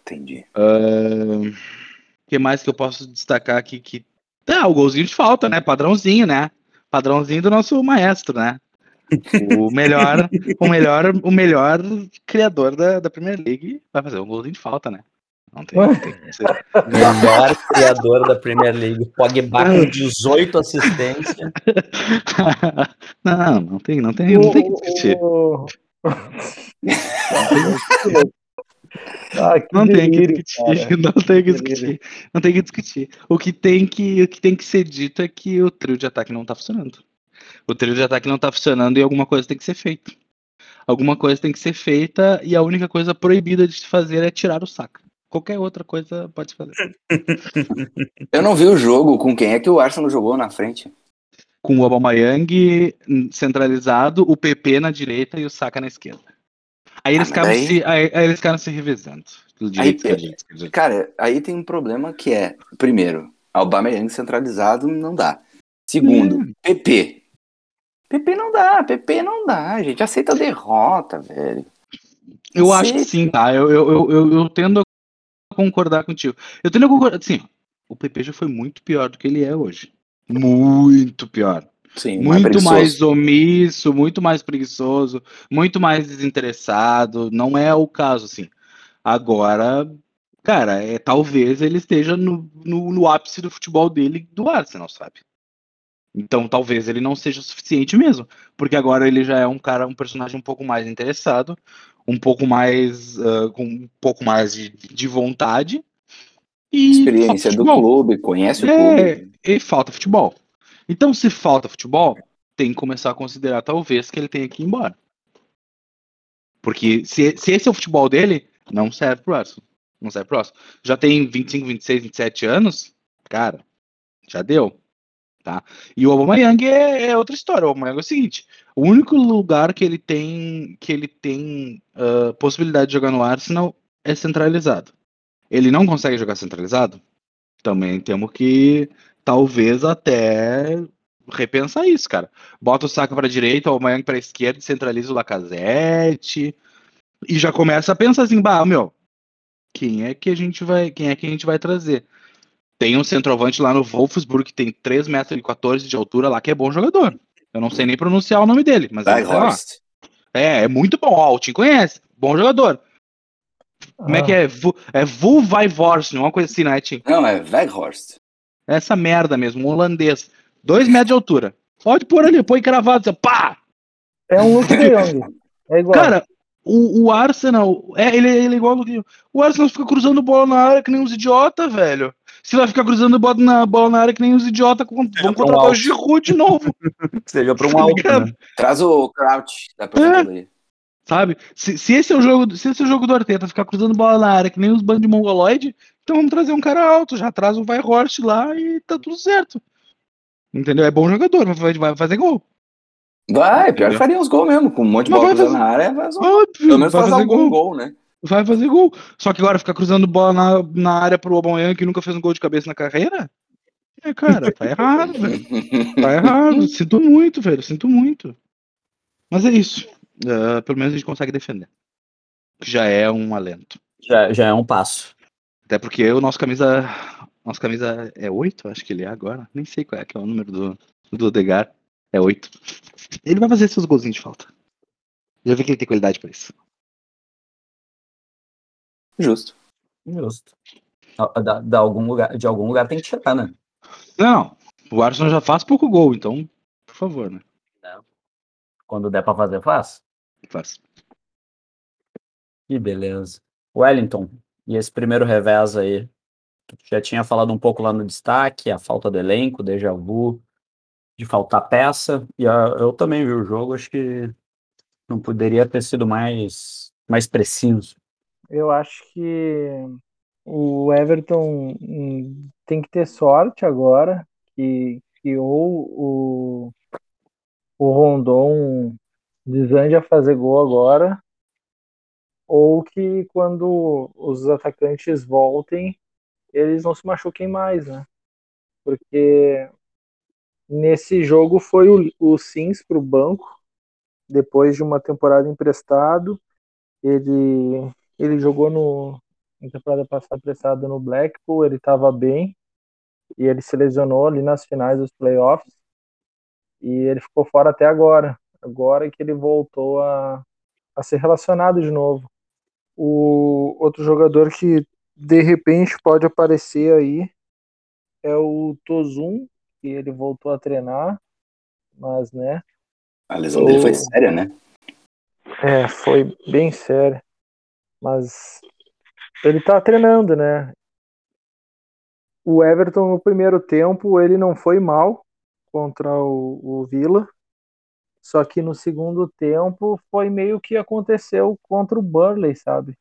Entendi. O que mais que eu posso destacar aqui que. Ah, o golzinho de falta, né? Padrãozinho, né? Padrãozinho do nosso maestro, né? O melhor, o melhor, o melhor criador da, da Premier League vai fazer um golzinho de falta, né? Não tem, não tem. Melhor criador da Premier League. Pogba com 18 assistências. não, não tem, não tem, não tem que discutir. O- Ah, Não tem que discutir, cara. não tem que discutir, não tem que discutir. O que tem que, o que tem que ser dito é que o trio de ataque não tá funcionando. O trio de ataque não tá funcionando e alguma coisa tem que ser feita. Alguma coisa tem que ser feita e a única coisa proibida de se fazer é tirar o saco. Qualquer outra coisa pode se fazer. Eu não vi o jogo com quem é que o Arsenal jogou na frente. Com o Aubameyang hum, centralizado, o PP na direita e o Saka na esquerda. Aí eles, Ah, ficaram daí- se, aí, aí eles ficaram se revezando. Direito, direita. Cara, aí tem um problema que é, primeiro, Aubameyang centralizado não dá. Segundo, Hum. PP. PP não dá, PP não dá, gente aceita a derrota, velho. Eu acho que sim, tá? Eu, eu, eu, eu, tendo a concordar contigo. Eu tendo a concordar. Assim, o PP já foi muito pior do que ele é hoje. Muito pior. Sim, muito preguiçoso. mais omisso, muito mais preguiçoso, muito mais desinteressado. Não é o caso, assim. Agora, cara, é, talvez ele esteja no, no, no ápice do futebol dele do Arsenal, sabe? Então talvez ele não seja o suficiente mesmo. Porque agora ele já é um cara, um personagem um pouco mais interessado, um pouco mais. ah, com um pouco mais de, de vontade. E Experiência do clube, conhece o É, clube. e falta futebol. Então, se falta futebol, tem que começar a considerar, talvez, que ele tenha que ir embora. Porque se, se esse é o futebol dele, não serve pro Arsenal. Não serve pro Arsenal. Já tem 25, 26, 27 anos, cara, já deu. Tá? E o Aubameyang é, é outra história. O Aubameyang é o seguinte: o único lugar que ele tem que ele tem ah, possibilidade de jogar no Arsenal é centralizado. Ele não consegue jogar centralizado? Também temos que talvez até repensar isso, cara. Bota o Saka para direita, o Aubameyang para esquerda, centraliza o Lacazette e já começa a pensar assim, bah, meu, quem é que a gente vai, quem é que a gente vai trazer? Tem um centroavante lá no Wolfsburg que tem 3 metros e 14 de altura lá, que é bom jogador. Eu não sei nem pronunciar o nome dele, mas. Weghorst. É, é muito bom. Ó, o Tim conhece. Bom jogador. Como é Ah, que é? Vu, é Vulvaivorsen, uma coisa assim, né, Tim? Não, é Weghorst. Essa merda mesmo, um holandês. Dois metros de altura. Pode pôr ali, põe cravado, assim, pá! É um Luke de Jong. É igual. Cara, o, o Arsenal, é, ele, ele é igual ao Luquinho. O Arsenal fica cruzando bola na área que nem uns idiota, velho. Se vai ficar cruzando bola na, bola na área que nem uns idiota, vão pra um contratar o. Giroud de novo, Seja para um Tá alto, né? Traz o Crouch da aposentadoria. Sabe? Se, se esse é o jogo, se esse é o jogo do Arteta, ficar cruzando bola na área que nem os bandos de mongoloide, então vamos trazer um cara alto, já traz o Weghorst lá e tá tudo certo. Entendeu? É bom jogador, vai, vai fazer gol. Vai, pior que faria uns gols mesmo. Com um monte de Mas bola cruzando fazer- na área, faz um- Óbvio, pelo menos vai faz fazer algum gol. gol, né? Vai fazer gol. Só que agora ficar cruzando bola na, na área pro Aubameyang que nunca fez um gol de cabeça na carreira? É, cara, tá errado, velho. Tá errado. Sinto muito, velho. Sinto muito. Mas é isso. Ah, pelo menos a gente consegue defender. Que já é um alento. Já, já é um passo. Até porque o nosso camisa. Nosso camisa é 8, acho que ele é agora. Nem sei qual é que é o número do, do Odegar. É 8. Ele vai fazer seus golzinhos de falta. Já vi que ele tem qualidade pra isso. Justo. Justo. Da, da- da algum lugar, de algum lugar tem que tirar, né? Não, o Arsenal já faz pouco gol, então, por favor, né? Quando der pra fazer, faz. Faz. Que beleza. Wellington, e esse primeiro revés aí? Tu já tinha falado um pouco lá no destaque, a falta do elenco, déjà vu, de faltar peça. E ah, eu também vi o jogo, acho que não poderia ter sido mais, mais preciso. Eu acho que o Everton hum, tem que ter sorte agora, que, que ou o, o Rondon desande a fazer gol agora, ou que quando os atacantes voltem, eles não se machuquem mais, né? Porque nesse jogo foi o, o Sims para o banco, depois de uma temporada emprestado, ele ele jogou no na temporada passada emprestado no Blackpool, ele estava bem e ele se lesionou ali nas finais dos playoffs e ele ficou fora até agora. Agora que ele voltou a, a ser relacionado de novo. O outro jogador que de repente pode aparecer aí é o Tozun, que ele voltou a treinar, mas né, A lesão dele foi O- séria, né? é, foi bem sério. Mas ele tá treinando, né? O Everton no primeiro tempo ele não foi mal contra o, o Villa, só que no segundo tempo foi meio que aconteceu contra o Burley, sabe?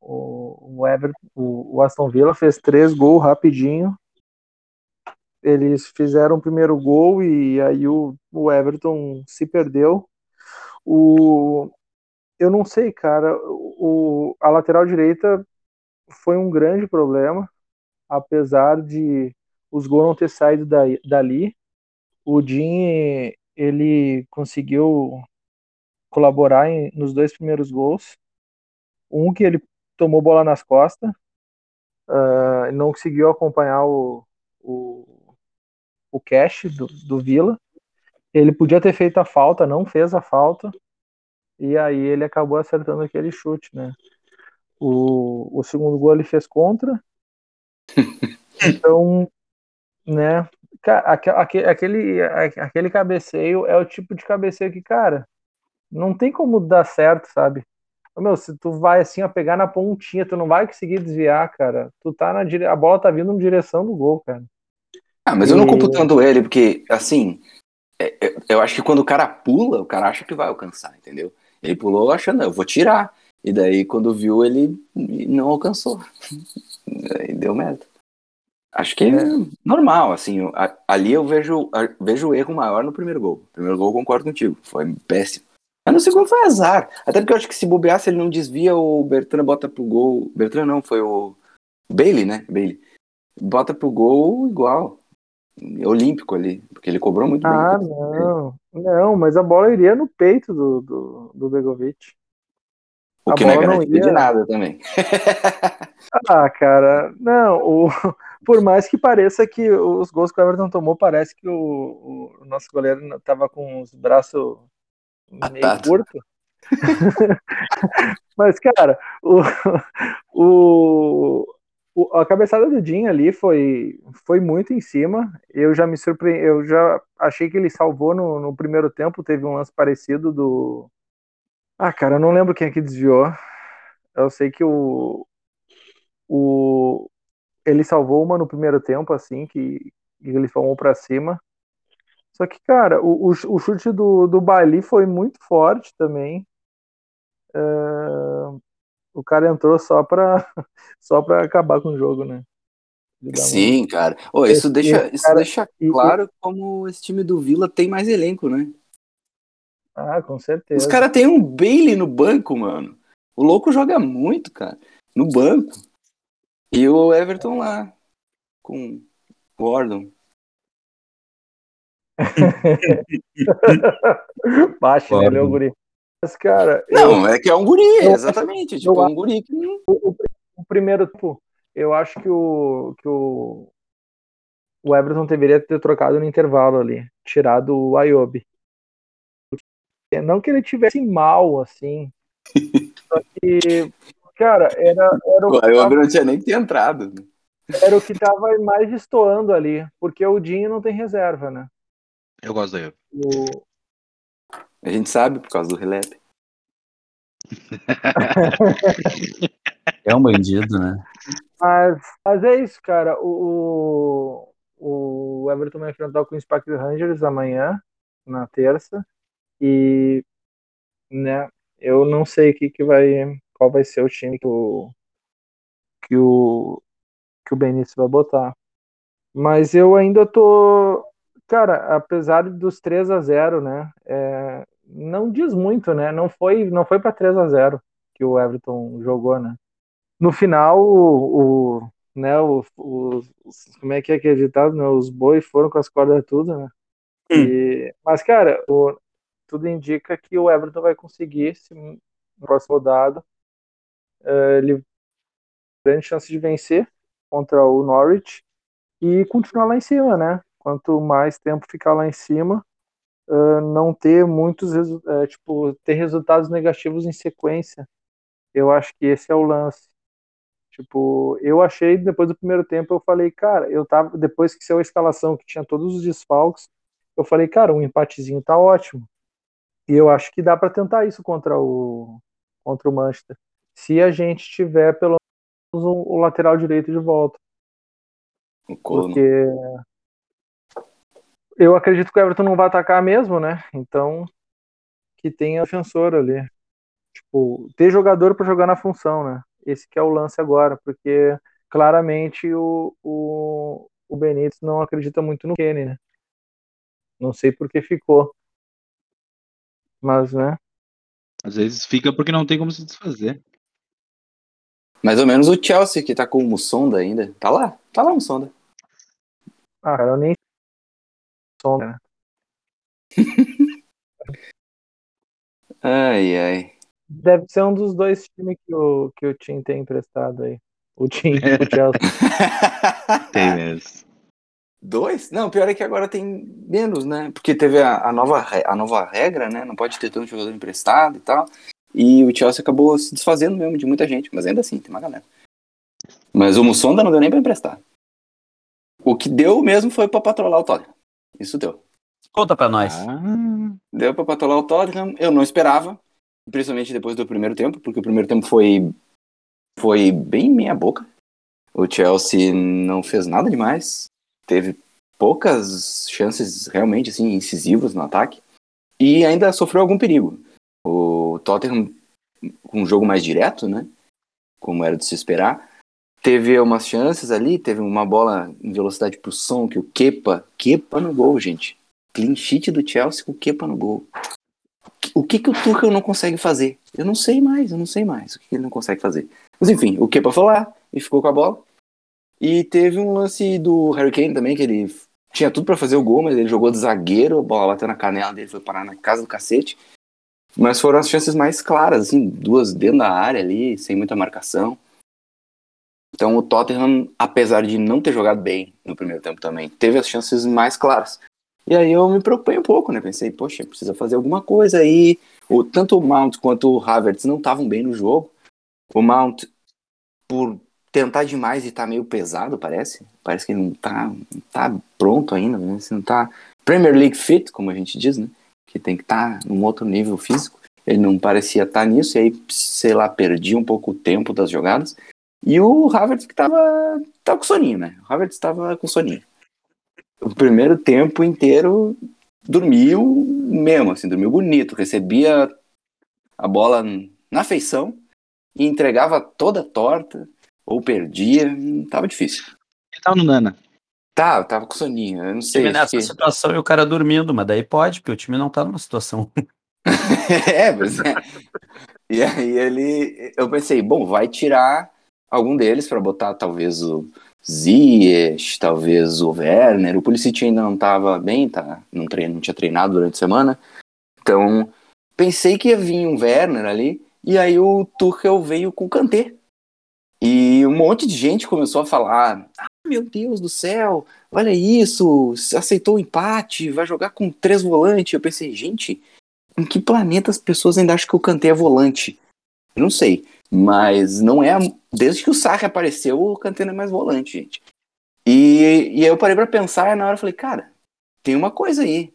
O, o, Everton, o, o Aston Villa fez três gols rapidinho. Eles fizeram o primeiro gol e aí o, o Everton se perdeu. O, eu não sei, cara. O, a lateral direita foi um grande problema, apesar de os gols não ter saído daí, dali. O Jim ele conseguiu colaborar em, nos dois primeiros gols. Um que ele tomou bola nas costas, uh, não conseguiu acompanhar o, o, o cash do, do Vila. Ele podia ter feito a falta, não fez a falta, e aí ele acabou acertando aquele chute, né? O, o segundo gol ele fez contra. Então, né? Aquele, aquele cabeceio é o tipo de cabeceio que, cara, não tem como dar certo, sabe? Meu, se tu vai assim, a pegar na pontinha, tu não vai conseguir desviar, cara. Tu tá na dire... A bola tá vindo na direção do gol, cara. Ah, mas e... eu não culpo tanto ele, porque, assim, é, é, eu acho que quando o cara pula, o cara acha que vai alcançar, entendeu? Ele pulou achando, eu vou tirar. E daí, quando viu, ele não alcançou. Aí deu merda. Acho que é, é normal, assim. Ali eu vejo, vejo o erro maior no primeiro gol. Primeiro gol eu concordo contigo. Foi péssimo. Mas no segundo foi azar. Até porque eu acho que se bobeasse, ele não desvia, o Bertrand bota pro gol. Bertrand não, foi o. Bailey, né? Bailey. Bota pro gol igual. Olímpico ali. Porque ele cobrou muito ah, bem. Ah, não. Não, mas a bola iria no peito do, do, do Begovic. O que não é garantia não ia... de nada também. ah, cara, não, o, por mais que pareça que os gols que o Everton tomou, parece que o, o nosso goleiro tava com os braços meio curtos. Mas, cara, o, o, o, a cabeçada do Jim ali foi, foi muito em cima. Eu já me surpreendi, eu já achei que ele salvou no, no primeiro tempo. Teve um lance parecido do. Ah, cara, eu não lembro quem é que desviou. Eu sei que o, o ele salvou uma no primeiro tempo, assim, que, que ele falou para cima. Só que, cara, o, o, o, chute do, do Bali foi muito forte também. Uh, o cara entrou só pra, só pra acabar com o jogo, né? Sim, uma... cara. Oh, isso esse, deixa, isso cara, deixa claro e... como esse time do Vila tem mais elenco, né? Ah, com certeza. Os caras têm um Bailey no banco, mano. O louco joga muito, cara. No banco. E o Everton lá. Com Gordon. Baixa, valeu, guri. Mas, cara. Não, eu... é que é um guri, exatamente. Eu, tipo, é um guri que. O, o, primeiro, tipo, eu acho que o. Que o... O Everton deveria ter trocado no intervalo ali, tirado o Ayobi. Não que ele tivesse mal, assim. só que, cara, era. era o Ayobi não tinha nem que ter entrado. Era o que tava mais destoando ali, porque o Dinho não tem reserva, né? Eu gosto da Ayobi. O, a gente sabe por causa do relap. é um bandido, né? Mas, mas é isso, cara. O, o Everton vai enfrentar o Queen's Park Rangers amanhã, na terça. E né, eu não sei que, que vai, qual vai ser o time que o, que o, que o Benício vai botar. Mas eu ainda tô. Cara, apesar dos 3 a 0 né? É, não diz muito, né? Não foi, não foi para 3 a 0 que o Everton jogou, né? No final, o, o né, o, como é que é que é ditado, né? Os bois foram com as cordas tudo, né? Hum. E, mas, cara, o, tudo indica que o Everton vai conseguir, se no próximo rodado, uh, ele grande chance de vencer contra o Norwich e continuar lá em cima, né? Quanto mais tempo ficar lá em cima, uh, não ter muitos uh, tipo ter resultados negativos em sequência. Eu acho que esse é o lance. Tipo, eu achei depois do primeiro tempo eu falei, cara, eu tava depois que saiu a escalação que tinha todos os desfalques, eu falei, cara, um empatezinho tá ótimo. E eu acho que dá para tentar isso contra o contra o Manchester. Se a gente tiver pelo o, o lateral direito de volta. Porque eu acredito que o Everton não vai atacar mesmo, né? Então, que tenha defensor ali. Tipo, ter jogador para jogar na função, né? Esse que é o lance agora, porque claramente o, o, o Benítez não acredita muito no Kenny, né? Não sei por que ficou. Mas, né? Às vezes fica porque não tem como se desfazer. Mais ou menos o Chelsea, que tá com o Mussonda ainda. Tá lá, tá lá o Mussonda. Ah, cara, eu nem. Som, né? Ai, ai. Deve ser um dos dois times que o, que o Tim tem emprestado aí. O Tim, o Chelsea. Tem mesmo. Dois? Não, pior é que agora tem menos, né? Porque teve a, a nova, a nova regra, né? Não pode ter tanto jogador emprestado e tal. E o Chelsea acabou se desfazendo mesmo de muita gente, mas ainda assim, tem uma galera. Mas o Mussonda não deu nem pra emprestar. O que deu mesmo foi pra patrolar o Tottenham. Isso deu. Conta pra nós. Ah, Deu pra patrolar o Tottenham. Eu não esperava, principalmente depois do primeiro tempo, porque o primeiro tempo foi, foi bem meia boca. O Chelsea não fez nada demais. Teve poucas chances realmente assim, incisivas no ataque. E ainda sofreu algum perigo. O Tottenham, com um jogo mais direto, né? Como era de se esperar, teve umas chances ali, teve uma bola em velocidade pro som que o Kepa, Kepa no gol, gente. Clean sheet do Chelsea com o Kepa no gol. O que que o Tuchel não consegue fazer? Eu não sei mais, eu não sei mais o que ele não consegue fazer. Mas enfim, o Kepa foi lá e ficou com a bola. E teve um lance do Harry Kane também, que ele tinha tudo pra fazer o gol, mas ele jogou de zagueiro, a bola bateu na canela dele, foi parar na casa do cacete. Mas foram as chances mais claras, assim, duas dentro da área ali, sem muita marcação. Então o Tottenham, apesar de não ter jogado bem no primeiro tempo também, teve as chances mais claras. E aí eu me preocupei um pouco, né? Pensei, poxa, precisa fazer alguma coisa aí. O, tanto o Mount quanto o Havertz não estavam bem no jogo. O Mount, por tentar demais e tá meio pesado, parece. Parece que ele não tá, não tá pronto ainda, né? Você não tá Premier League fit, como a gente diz, né? Que tem que estar num outro nível físico. Ele não parecia estar nisso, e aí, sei lá, perdia um pouco o tempo das jogadas. E o Havertz que tava, tava com soninho, né? O Havertz tava com soninho. O primeiro tempo inteiro dormiu mesmo, assim, dormiu bonito. Recebia a bola na feição e entregava toda torta ou perdia. Tava difícil. ele tá no Nana. Tá, tava com soninho. Eu não sei. time nessa que- situação e o cara dormindo, mas daí pode, porque o time não tá numa situação. é, mas é. E aí ele. Eu pensei, bom, vai tirar algum deles para botar talvez o Ziyech, talvez o Werner. O Pulisic ainda não tava bem, tá? Não, treino, não tinha treinado durante a semana. Então, pensei que ia vir um Werner ali. E aí o Tuchel veio com o Kanté. E um monte de gente começou a falar: ah, meu Deus do céu, olha isso, aceitou o empate, vai jogar com três volantes. Eu pensei, gente, em que planeta as pessoas ainda acham que o Kanté é volante? Eu não sei. Mas não é. Desde que o Sarri apareceu, o Kanté não é mais volante, gente. E, e aí eu parei pra pensar e na hora eu falei, cara, tem uma coisa aí.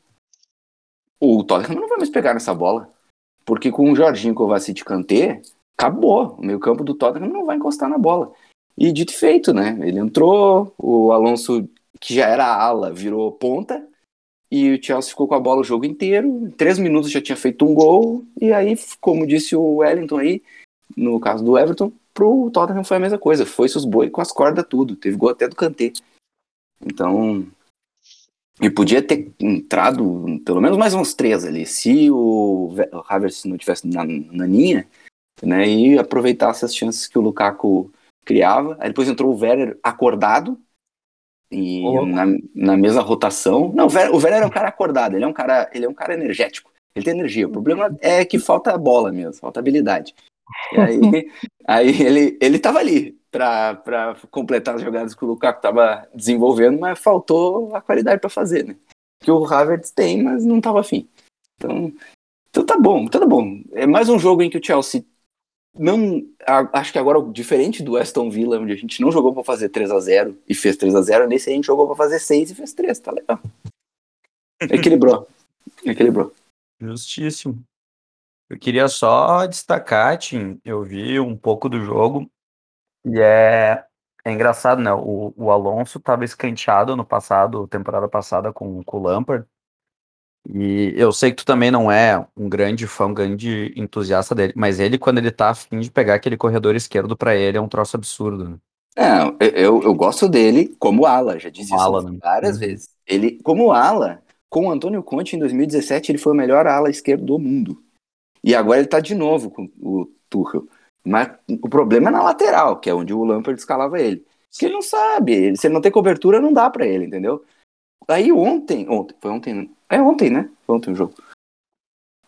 O Tottenham não vai mais pegar nessa bola. Porque com o Jorginho Kovacic e Kanté, acabou. O meio campo do Tottenham não vai encostar na bola. E dito feito, né? Ele entrou, o Alonso, que já era ala, virou ponta. E o Chelsea ficou com a bola o jogo inteiro. Em três minutos já tinha feito um gol. E aí, como disse o Wellington aí, no caso do Everton, pro Tottenham foi a mesma coisa. Foi-se os boi com as cordas tudo. Teve gol até do Kanté. Então. E podia ter entrado pelo menos mais uns três ali. Se o o Havertz não tivesse na, na linha, né? E aproveitasse as chances que o Lukaku criava. Aí depois entrou o Werner acordado. E na, na mesma rotação. Não, o Werner, o Werner é um cara acordado, ele é um cara, ele é um cara energético. Ele tem energia. O problema é que falta bola mesmo, falta habilidade. E aí, aí ele, ele tava ali pra completar as jogadas que o Lukaku tava desenvolvendo, mas faltou a qualidade pra fazer, né? Que o Havertz tem, mas não tava afim. Então, então tá bom, tá bom. É mais um jogo em que o Chelsea não. acho que agora, diferente do Aston Villa, onde a gente não jogou pra fazer 3 a 0 e fez 3 a 0 nesse a gente jogou pra fazer 6 e fez 3, tá legal. Equilibrou. Equilibrou. E é, é engraçado, né? O, o Alonso estava escanteado no passado, temporada passada, com, com o Lampard. E eu sei que tu também não é um grande fã, um grande entusiasta dele, mas ele, quando ele tá afim de pegar aquele corredor esquerdo pra ele, é um troço absurdo. Né? É, eu, eu gosto dele como ala, já disse Como isso ala, né? várias Uhum. vezes. Ele, como ala, com o Antônio Conte em 2017, ele foi o melhor ala esquerdo do mundo. E agora ele tá de novo com o Tuchel. Mas o problema é na lateral, que é onde o Lampard escalava ele. Porque ele não sabe, se ele não tem cobertura, não dá pra ele, entendeu? Aí ontem, ontem, foi ontem, né? é ontem, né? Foi ontem o jogo.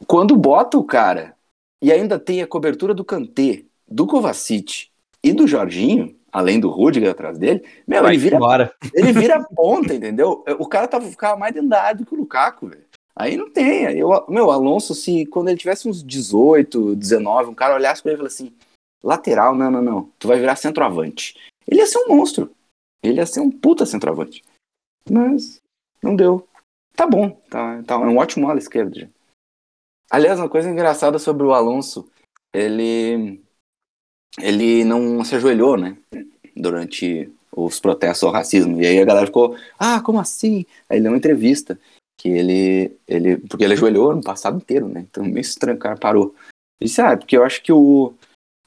Quando bota o cara e ainda tem a cobertura do Kanté, do Kovacic e do Jorginho, além do Rudiger atrás dele, meu, ele vira, embora. ele vira ponta, entendeu? O cara tava, ficava mais dentro da área do que o Lukaku, velho. Aí não tem. Aí, o- meu, Alonso, se quando ele tivesse uns 18, 19, um cara olhasse pra ele e falasse assim: lateral, não, não, não. Tu vai virar centroavante. Ele ia ser um monstro. Ele ia ser um puta centroavante. Mas não deu. Tá bom, tá, tá é um ótimo ala esquerdo já. Aliás, uma coisa engraçada sobre o Alonso, ele ele não se ajoelhou, né? Durante os protestos ao racismo. E aí a galera ficou, ah, como assim? Aí ele deu uma entrevista que ele, ele porque ele ajoelhou no passado inteiro, né? Então meio estranho, cara parou. Ele disse, ah, porque eu acho que o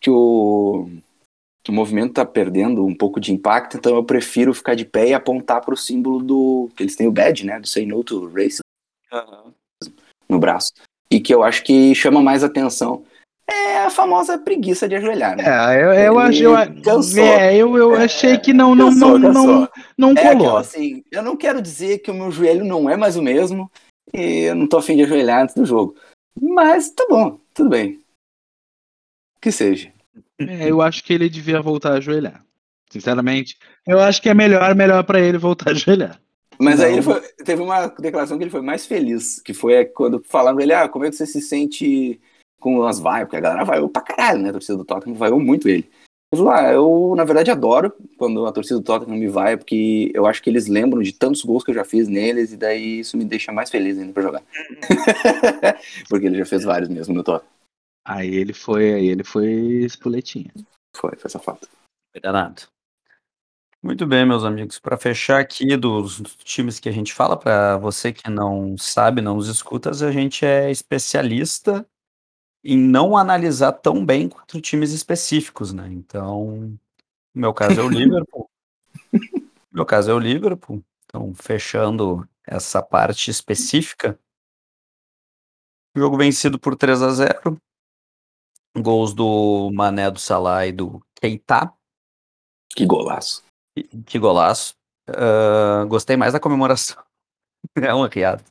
que o, que o movimento tá perdendo um pouco de impacto, então eu prefiro ficar de pé e apontar pro símbolo do que eles têm o badge, né? Do Say No to Racism no braço. E que eu acho que chama mais atenção é a famosa preguiça de ajoelhar, né? É, eu, eu acho. Eu, cansou. é, eu, eu achei que não, não, Cansou, não, não, cansou. não É colou. aquela assim, eu não quero dizer que o meu joelho não é mais o mesmo e eu não tô afim de ajoelhar antes do jogo. Mas tá bom, tudo bem. Que seja. É, eu acho que ele devia voltar a ajoelhar. Sinceramente, eu acho que é melhor, melhor para ele voltar a ajoelhar. Mas aí ele foi- teve uma declaração que ele foi mais feliz, que foi quando falaram ele, ah, como é que você se sente com as vaias? Porque a galera vaiou pra caralho, né? A torcida do Tottenham vaiou muito ele. Ele falou, ah, eu na verdade adoro quando a torcida do Tottenham me vaia, porque eu acho que eles lembram de tantos gols que eu já fiz neles, e daí isso me deixa mais feliz ainda pra jogar. porque ele já fez vários mesmo no Tottenham. Aí ele foi, aí ele foi espoletinha. Foi, foi essa foto. Danado. Muito bem, meus amigos. Para fechar aqui dos times que a gente fala, para você que não sabe, não nos escuta, a gente é especialista em não analisar tão bem quanto times específicos, né? Então, no meu caso é o Liverpool. No meu caso é o Liverpool. Então, fechando essa parte específica. Jogo vencido por 3 a 0. Gols do Mané, do Salah e do Keita. Que golaço. Que- Que golaço. Ah, gostei mais da comemoração. É uma riada.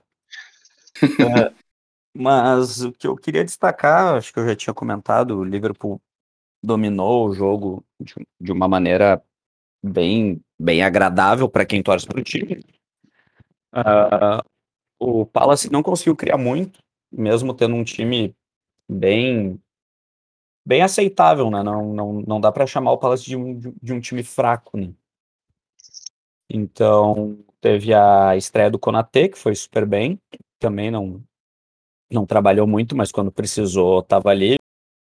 É, mas o que eu queria destacar, acho que eu já tinha comentado, o Liverpool dominou o jogo de, de uma maneira bem, bem agradável para quem torce para o time. Ah, o Palace não conseguiu criar muito, mesmo tendo um time bem bem aceitável, né? Não, não, não dá para chamar o Palace de um, de um time fraco, né? Então, teve a estreia do Konaté, que foi super bem, também não não trabalhou muito, mas quando precisou estava ali.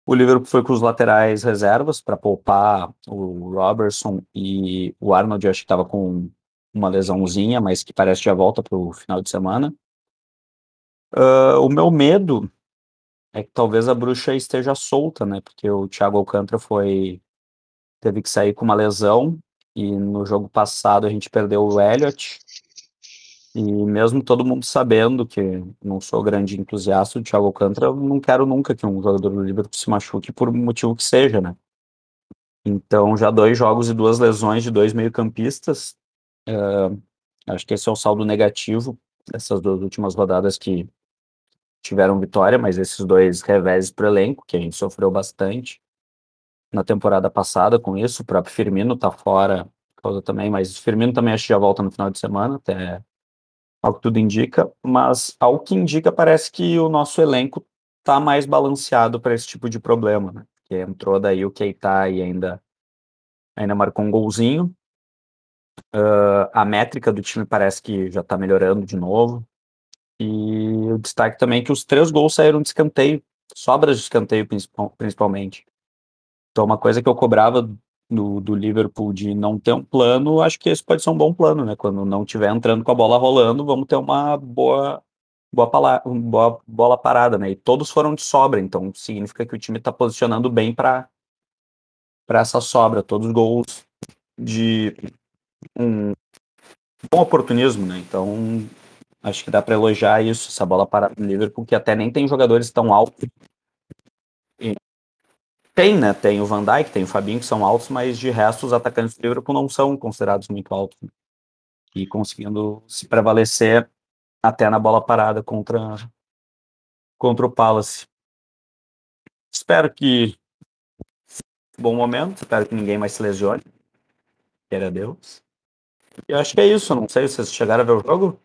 O Liverpool foi com os laterais reservas para poupar o Robertson e o Arnold, acho que estava com uma lesãozinha, mas que parece que já volta para o final de semana. Ah, o meu medo é que talvez a bruxa esteja solta, né? Porque o Thiago Alcântara foi teve que sair com uma lesão e no jogo passado a gente perdeu o Elliot. E mesmo todo mundo sabendo que não sou grande entusiasta do Thiago Alcântara, eu não quero nunca que um jogador do Liverpool se machuque por motivo que seja, né? Então, já dois jogos e duas lesões de dois meio-campistas. eh, acho que esse é o saldo negativo dessas duas últimas rodadas que tiveram vitória, mas esses dois reveses para o elenco, que a gente sofreu bastante na temporada passada com isso. O próprio Firmino tá fora, causa também, mas o Firmino também acho que já volta no final de semana, até ao que tudo indica. Mas ao que indica, parece que o nosso elenco tá mais balanceado para esse tipo de problema, né? Que entrou daí o Keita e ainda, ainda marcou um golzinho. Ah, a métrica do time parece que já tá melhorando de novo. E o destaque também é que os três gols saíram de escanteio, sobras de escanteio principal- principalmente. Então, uma coisa que eu cobrava do, do Liverpool de não ter um plano, acho que esse pode ser um bom plano, né? Quando não tiver entrando com a bola rolando, vamos ter uma boa boa, pala- boa bola parada, né? E todos foram de sobra, então significa que o time está posicionando bem para para essa sobra, todos os gols de um bom oportunismo, né? Então acho que dá para elogiar isso, essa bola parada do Liverpool, que até nem tem jogadores tão altos. E tem, né? Tem o Van Dijk, tem o Fabinho que são altos, mas de resto os atacantes do Liverpool não são considerados muito altos. né? E conseguindo se prevalecer até na bola parada contra contra o Palace. Espero que bom momento, espero que ninguém mais se lesione. Queira Deus. E acho que é isso, não sei se vocês chegaram a ver o jogo.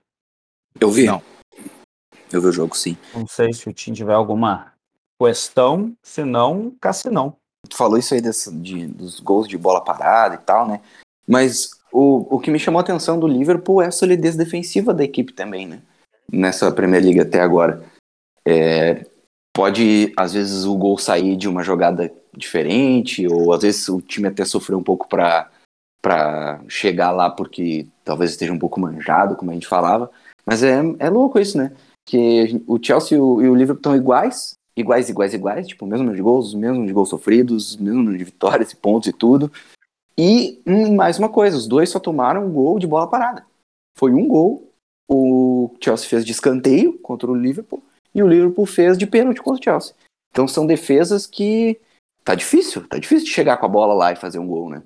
Eu vi. Não. Eu vi o jogo, sim. Não sei se o time tiver alguma questão, se não, Cassinão. Tu falou isso aí desse- de- dos gols de bola parada e tal, né? Mas o, o que me chamou a atenção do Liverpool é a solidez defensiva da equipe também, né? Nessa Premier League até agora. É, pode, às vezes, o gol sair de uma jogada diferente, ou às vezes o time até sofreu um pouco para chegar lá porque talvez esteja um pouco manjado, como a gente falava. Mas é, é louco isso, né? Que o Chelsea e o, Liverpool estão iguais, iguais, iguais, iguais, tipo, mesmo número de gols, mesmo de gols sofridos, mesmo número de vitórias e pontos e tudo. E hum, mais uma coisa, os dois só tomaram um gol de bola parada. Foi um gol, o Chelsea fez de escanteio contra o Liverpool e o Liverpool fez de pênalti contra o Chelsea. Então são defesas que tá difícil, tá difícil de chegar com a bola lá e fazer um gol, né?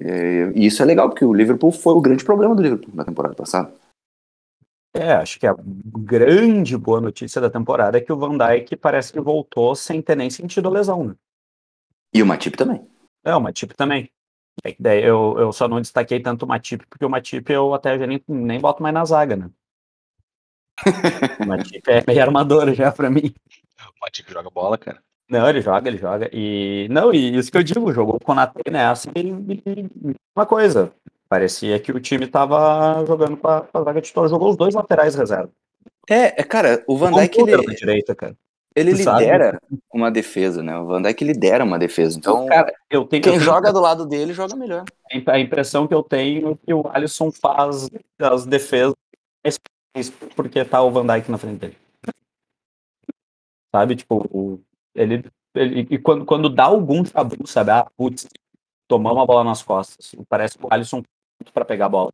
É, E isso é legal, porque o Liverpool foi o grande problema do Liverpool na temporada passada. É, acho que a grande boa notícia da temporada é que o Van Dijk parece que voltou sem ter nem sentido a lesão, né? E o Matip também. É, o Matip também. É que daí eu, eu só não destaquei tanto o Matip, porque o Matip eu até já nem, nem boto mais na zaga, né? O Matip é meio armador já pra mim. O Matip joga bola, cara. Não, ele joga, ele joga. E não, e isso que eu digo, jogou com o Konate nessa e, e uma coisa. Parecia que o time tava jogando com a, com a zaga titular, jogou os dois laterais reserva. É, é, cara, o Van Dijk ele, na direita, cara. ele sabe? lidera uma defesa, né? O Van Dijk lidera uma defesa. Então, Cara, eu tenho quem eu tenho joga do lado dele joga melhor. A impressão que eu tenho é que o Alisson faz as defesas porque tá o Van Dijk na frente dele. Sabe, tipo, o- ele, ele e quando, quando dá algum tabu, sabe, ah, putz, tomar uma bola nas costas, parece que o Alisson para pegar a bola.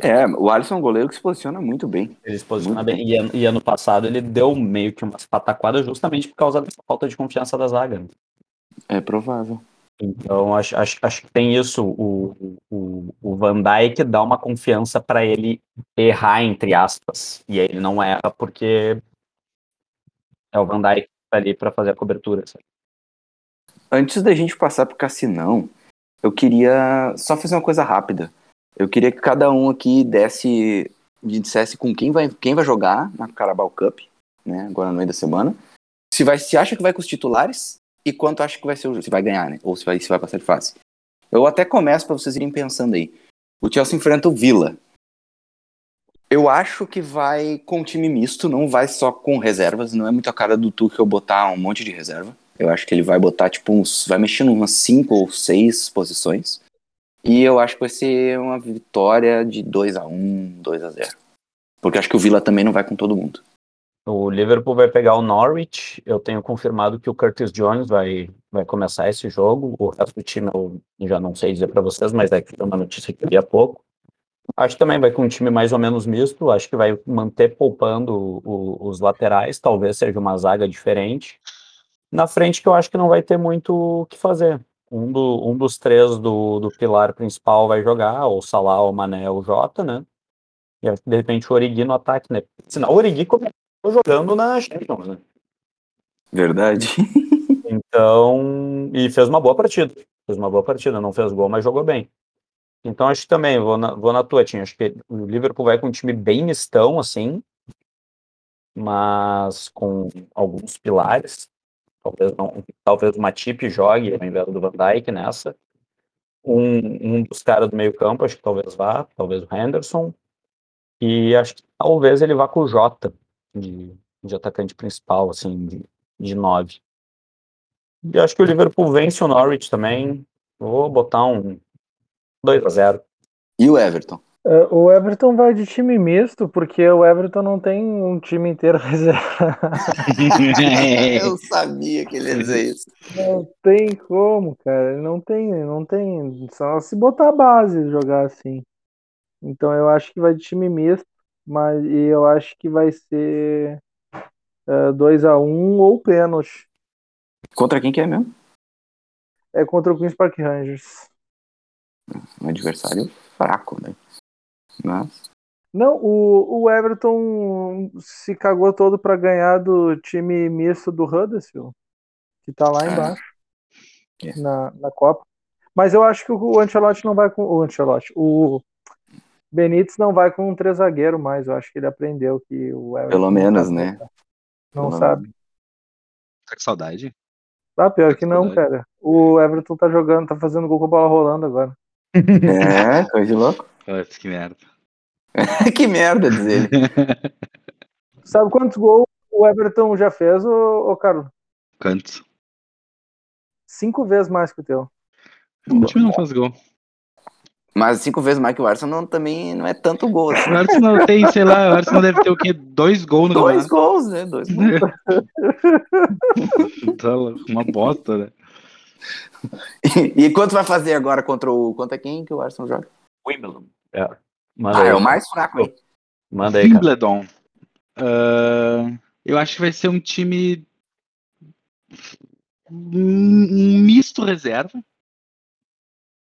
É, o Alisson é um goleiro que se posiciona muito bem. Ele se posiciona Muito bem. E, ano- e ano passado ele deu meio que umas pataquadas justamente por causa dessa falta de confiança da zaga. né? É provável. Então, acho, acho, acho que tem isso. O, o, o Van Dijk dá uma confiança para ele errar, entre aspas. E aí ele não erra porque é o Van Dijk que tá ali para fazer a cobertura. sabe? Antes da gente passar pro Cassinão, eu queria só fazer uma coisa rápida. Eu queria que cada um aqui desse, dissesse com quem vai, quem vai jogar na Carabao Cup, né, agora no meio da semana. Se, vai, se acha que vai com os titulares e quanto acha que vai ser o jogo, se vai ganhar, né, ou se vai, se vai passar de fase. Eu até começo para vocês irem pensando aí. O Chelsea enfrenta o Villa. Eu acho que vai com time misto, não vai só com reservas. Não é muito a cara do Tuchel botar um monte de reserva. Eu acho que ele vai botar, tipo, uns. Vai mexer em umas 5 ou 6 posições. E eu acho que vai ser uma vitória de 2 a 1 2 a 0 Porque acho que o Villa também não vai com todo mundo. O Liverpool vai pegar o Norwich. Eu tenho confirmado que o Curtis Jones vai, vai começar esse jogo. O resto do time eu já não sei dizer para vocês, mas é que foi uma notícia que eu vi há pouco. Acho que também vai com um time mais ou menos misto. Acho que vai manter poupando o- os laterais. Talvez seja uma zaga diferente. Na frente, que eu acho que não vai ter muito o que fazer. Um, do- um dos três do, do pilar principal vai jogar, ou o Salah, ou o Mané, ou o Jota, né? E acho que de repente o Origi no ataque, né? Senão o Origi começou jogando na Champions, né? Verdade. Então, e fez uma boa partida. Fez uma boa partida, não fez gol, mas jogou bem. Então, acho que também, vou na, vou na tua, Tinha. Acho que o Liverpool vai com um time bem mistão, assim, mas com alguns pilares. Talvez, não, talvez o Matip jogue ao invés do Van Dijk nessa. Um, um dos caras do meio campo, acho que talvez vá, talvez o Henderson. E acho que talvez ele vá com o Jota, de, de atacante principal, assim, de, de nove. E acho que o Liverpool vence o Norwich também. Vou botar um 2x0. E o Everton? É, o Everton vai de time misto, porque o Everton não tem um time inteiro reserva. Eu sabia que ele ia dizer isso. Não tem como, cara. Não tem, não tem. Só se botar a base jogar assim. Então eu acho que vai de time misto, mas e eu acho que vai ser 2x1 ou pênalti. Contra quem que é mesmo? É contra o Queens Park Rangers. Um adversário fraco, né? Mas. Não, o, o Everton se cagou todo pra ganhar do time misto do Huddersfield, que tá lá Ah. embaixo É. na, na Copa. Mas eu acho que o Ancelotti não vai com o Ancelotti, o Benítez não vai com um três zagueiro mais. Eu acho que ele aprendeu que o Everton Pelo menos, né? Não Pelo sabe. Tá com saudade? Ah, pior que não, Saudade. cara. O Everton tá jogando, tá fazendo gol com a bola rolando agora. É, coisa de louco. Putz, que merda. que merda, diz ele. Sabe quantos gols o Everton já fez, ô, ô Carlos? Cantos. Cinco vezes mais que o teu. O time não faz gol. Mas cinco vezes mais que o Arsenal também não é tanto gol. assim. O Arsenal tem, sei lá, o Arsenal deve ter o quê? Dois gols no Dois campeonato. gols, né? Dois gols. Tá Uma bosta, né? E, e quanto vai fazer agora contra o. Contra quem que o Arsenal joga? Wimbledon. É. Manda Ah, aí, é o mais fraco aí. Manda aí, cara. Wimbledon. Ah, eu acho que vai ser um time. Um misto reserva.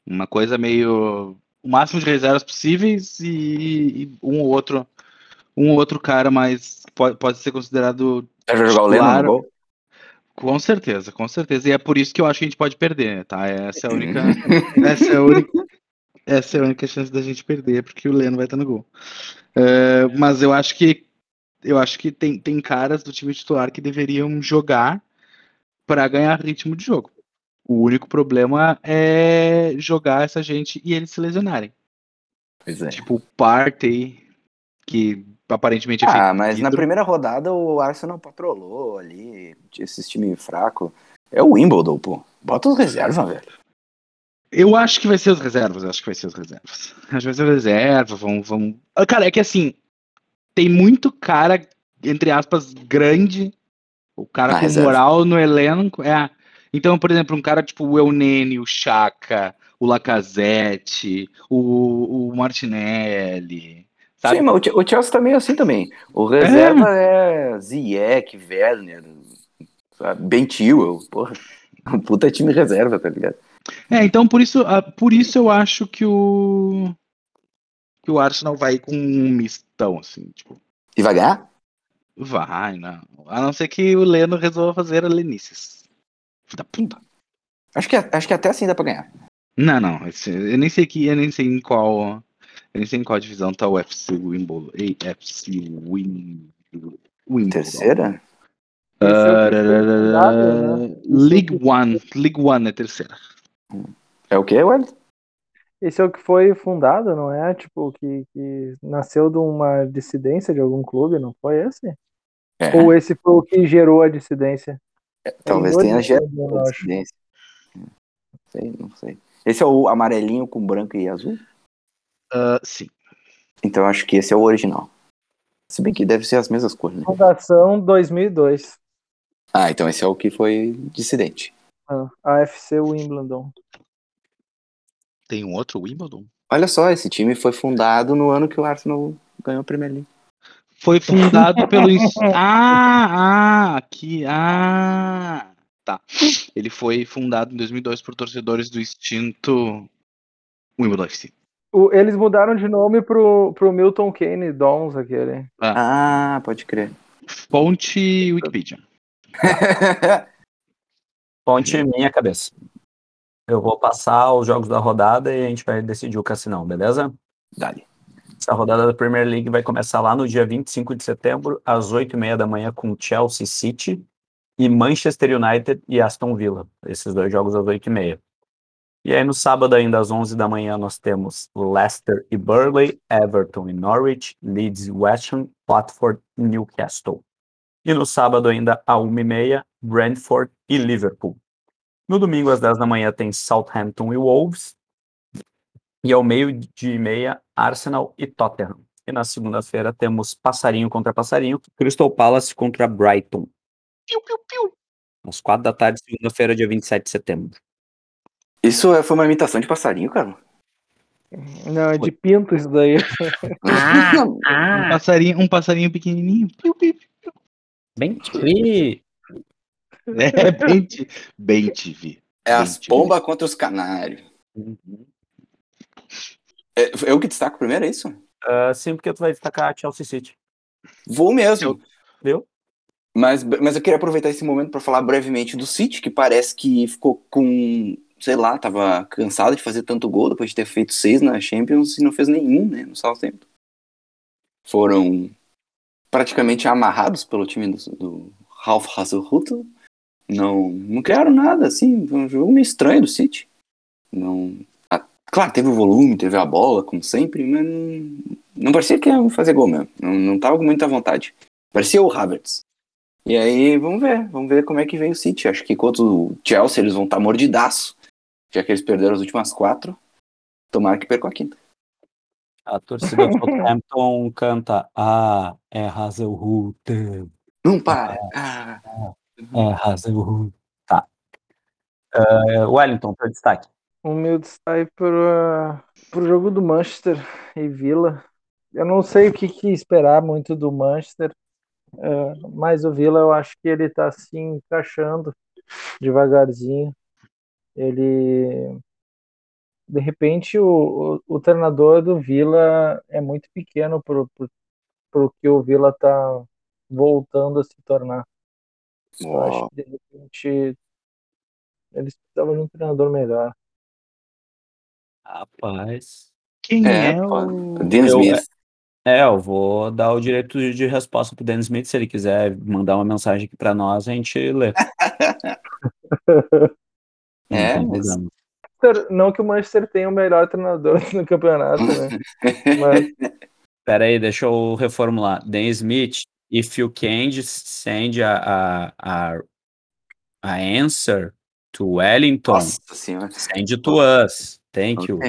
Uma coisa meio. O máximo de reservas possíveis e, e um ou outro. Um ou outro cara mais. Pode, pode ser considerado. Vai jogar o Leno no gol? Com certeza, com certeza. E é por isso que eu acho que a gente pode perder, tá? Essa é a única. essa é a única. Essa é a única chance da gente perder, porque o Leno vai estar no gol. É, mas eu acho que eu acho que tem, tem caras do time titular que deveriam jogar para ganhar ritmo de jogo. O único problema é jogar essa gente e eles se lesionarem. Pois é. Tipo o Partey, que aparentemente é Ah, mas na primeira rodada o Arsenal patrolou ali, esses times fracos. É o Wimbledon, pô. Bota os reservas, velho. Eu acho que vai ser os reservas, eu acho que vai ser os reservas. Acho que vai ser os reservas, vão, vão. Ah, Cara, é que assim, tem muito cara, entre aspas, grande, o cara Na com reserva. moral no elenco. É. Então, por exemplo, um cara tipo o Eunene, o Chaka, o Lacazette, o, o Martinelli, sabe? Sim, mas o Che- o Chelsea tá meio assim também. O reserva é, Ziyech, Werner, sabe? Ben Chilwell, porra. Um puta time reserva, tá ligado? É, então por isso, ah, por isso eu acho que o que o Arsenal vai com um mistão, assim, tipo. E vai ganhar? Vai, não. A não ser que o Leno resolva fazer a Lenices. Da puta. Acho que, acho que até assim dá pra ganhar. Não, não. esse- eu nem sei que. Eu nem sei em qual. Sei em qual divisão tá o FC Wimbledon. AFC Wim- Wimbledon. Terceira? É que fundado, né? League One. League One é terceira. É o quê, Wellington? Esse é o que foi fundado, não é? Tipo, que, que nasceu de uma dissidência de algum clube, não foi esse? É, Ou esse foi o que gerou a dissidência? talvez Em tenha gerado a dissidência. Não sei, não sei. Esse é o amarelinho com branco e azul? Ah, sim. Então acho que esse é o original. Se bem que deve ser as mesmas cores, né? Fundação 2002. Ah, então esse é o que foi dissidente. Ah, AFC Wimbledon. Tem um outro Wimbledon? Olha só, esse time foi fundado no ano que o Arsenal ganhou a Premier League. Foi fundado pelo. Ah, ah, aqui. Ah, tá. Ele foi fundado em 2002 por torcedores do extinto Wimbledon FC. O- eles mudaram de nome pro, pro Milton Keynes Dons, aquele. Ah, pode crer. Fonte Wikipedia. Ponte minha cabeça. Eu vou passar os jogos da rodada e a gente vai decidir o cassinão, beleza? Dali. Essa rodada da Premier League vai começar lá no dia 25 de setembro, às 8h30 da manhã, com Chelsea City e Manchester United e Aston Villa. Esses dois jogos às 8h30. E aí no sábado ainda às 11 da manhã nós temos Leicester e Burley, Everton e Norwich, Leeds e West Ham, Watford e Newcastle. E no sábado ainda à 1h30, Brentford e Liverpool. No domingo, às 10 da manhã, tem Southampton e Wolves. E ao meio de e meia, Arsenal e Tottenham. E na segunda-feira temos Passarinho contra Passarinho, Crystal Palace contra Brighton. Piu, piu, piu. Às quatro da tarde, segunda-feira, dia 27 de setembro. Isso é- foi uma imitação de passarinho, cara. Não, é de pinto isso daí. Um passarinho, um passarinho pequenininho. Bem tri. É, bem, bem TV. É as Gente. pombas contra os canários. É, eu que destaco primeiro, é isso? Ah, sim, porque tu vai destacar a Chelsea City. Vou mesmo. Viu? Mas, mas eu queria aproveitar esse momento para falar brevemente do City, que parece que ficou com, sei lá, tava cansado de fazer tanto gol depois de ter feito seis na Champions e não fez nenhum, né, no Southampton. Foram praticamente amarrados pelo time do, do Ralph Hasenhuttl. Não, não criaram nada, assim, foi um jogo meio estranho do City. Não, ah, claro, teve o volume, teve a bola, como sempre, mas não, não parecia que ia fazer gol mesmo. Não, não tava com muita vontade. Parecia o Havertz. E aí, vamos ver, vamos ver como é que vem o City. Acho que contra o Chelsea eles vão estar mordidaço, já que eles perderam as últimas quatro. Tomara que percam a quinta. A torcida do Southampton canta Ah, é Hazelhut. Não para! Ah, É Hazelhut. Tá. Ah, Wellington, teu destaque. O meu destaque para o jogo do Manchester e Villa. Eu não sei o que, que esperar muito do Manchester, eh, mas o Villa eu acho que ele está se encaixando devagarzinho. Ele, de repente, o, o, o treinador do Villa é muito pequeno para o que o Villa está voltando a se tornar. Eu acho que de repente eles precisavam de um treinador melhor. Rapaz. Quem É, é, o. Dean Smith. É, eu vou dar o direito de resposta pro Dan Smith. Se ele quiser mandar uma mensagem aqui pra nós, a gente lê. Não É, mas- Não que o Manchester tenha o melhor treinador no campeonato, né? Mas Pera aí, deixa eu reformular. Dan Smith, if you can send a, a, a, a answer to Wellington, Nossa senhora. send to us. Thank you.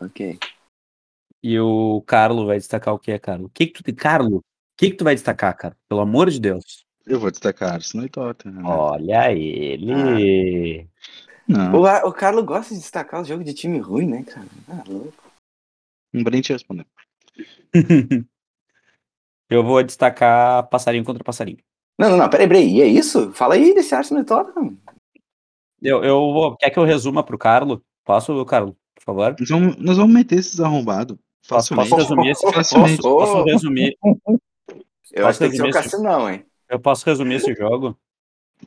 Ok. E o Carlo vai destacar o que, Carlo? O que que tu, Carlo, o que que tu vai destacar, cara? Pelo amor de Deus. Eu vou destacar Arsenal e Tottenham. né? Olha ele. Não, O, o Carlos gosta de destacar os jogos de time ruim, né, cara? Ah, louco. não vou nem te responder. Eu vou destacar passarinho contra passarinho. Não, não, não, peraí, peraí. E é isso? Fala aí desse Arsenal e Tottenham. Eu, eu vou. Quer que eu resuma pro Carlo? Posso, Carlo, por favor? Nós vamos, nós vamos meter esses arrombados. Posso, posso resumir esse Facilmente. Ô, Posso resumir? Eu acho que tem que ser o Cassinão, hein? Eu posso resumir esse jogo?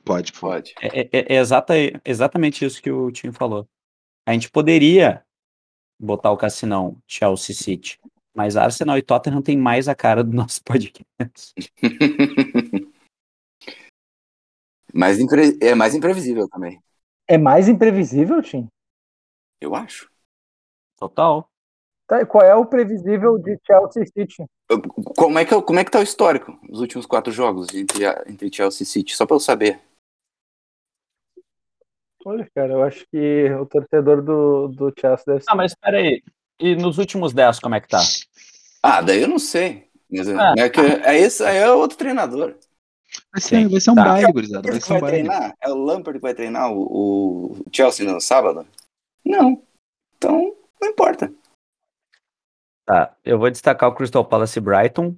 Pode. Pode. É, é- é exata, exatamente isso que o Tim falou. A gente poderia botar o Cassinão Chelsea City, mas Arsenal e Tottenham tem mais a cara do nosso podcast. mais impre- É mais imprevisível também. é mais imprevisível, Tim? Eu acho. Total. Tá, qual é o previsível de Chelsea City? Como é que, é o- como é que tá o histórico? Os últimos quatro jogos entre, entre Chelsea e City? Só pra eu saber. Olha, cara, eu acho que o torcedor do, do Chelsea deve ser. Ah, mas espera aí. E nos últimos 10, como é que tá? Ah, daí eu não sei. Mas é- Ah. é, que, é esse aí é outro treinador. Vai ser, Sim. vai ser um Tá. baile, gurizada. Vai ser um vai baile. treinar? É o Lampard que vai treinar o, o Chelsea no sábado? Não. Então, não importa. Tá, eu vou destacar o Crystal Palace e Brighton.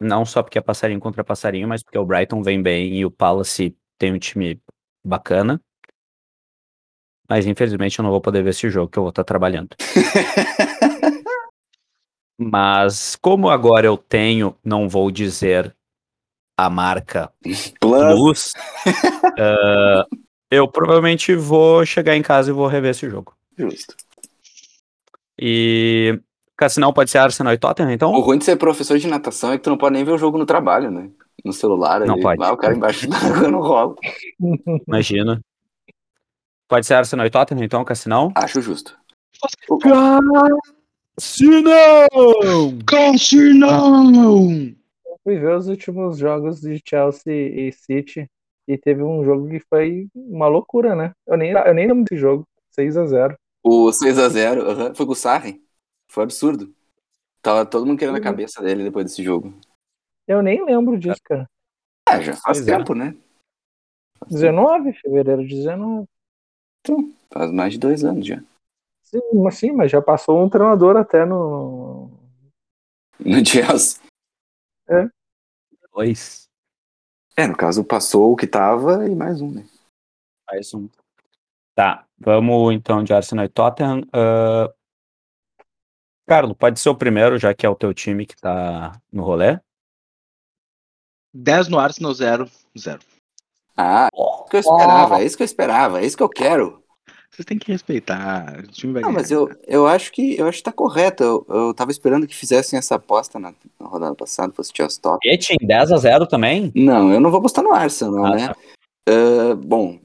Não só porque é passarinho contra passarinho, mas porque o Brighton vem bem e o Palace tem um time bacana. Mas infelizmente eu não vou poder ver esse jogo, que eu vou estar trabalhando. Mas como agora eu tenho, não vou dizer a marca Plus. Ah, eu provavelmente vou chegar em casa e vou rever esse jogo. Justo. E Cassinão pode ser Arsenal e Tottenham, então? O ruim de ser professor de natação é que tu não pode nem ver o jogo no trabalho, né? No celular. Não ali, pode. Lá, o cara embaixo da água não rola. Imagina. Pode ser Arsenal e Tottenham, então, Cassinão? Acho justo. Cassinão! Cassinão! Fui ver os últimos jogos de Chelsea e City. E teve um jogo que foi uma loucura, né? Eu nem, eu nem lembro desse jogo. 6 a 0 O 6x0 aham, foi com o Sarri. Foi absurdo. Tava todo mundo querendo a cabeça dele depois desse jogo. Eu nem lembro disso, cara. É, já faz Pois é. tempo, né? 19, fevereiro de 19. Faz mais de dois anos já. Sim, mas sim, mas já passou um treinador até no. No Chelsea. Dois. É, no caso, passou o que tava e mais um, né? Mais um. Tá, vamos então de Arsenal e Tottenham. Ah, Carlos, pode ser o primeiro, já que é o teu time que tá no rolê. 10 no Arsenal, 0, 0. Ah, é isso que eu esperava, é isso que eu esperava, é isso que eu quero. Vocês têm que respeitar. O time vai Não, ganhar. mas eu, eu acho que eu acho que tá correto. Eu, eu tava esperando que fizessem essa aposta na, na rodada passada, fosse Chelsea top. Etin, 10 a 0 também? Não, eu não vou apostar no Arsenal, Ah, né? tá. Ah, bom,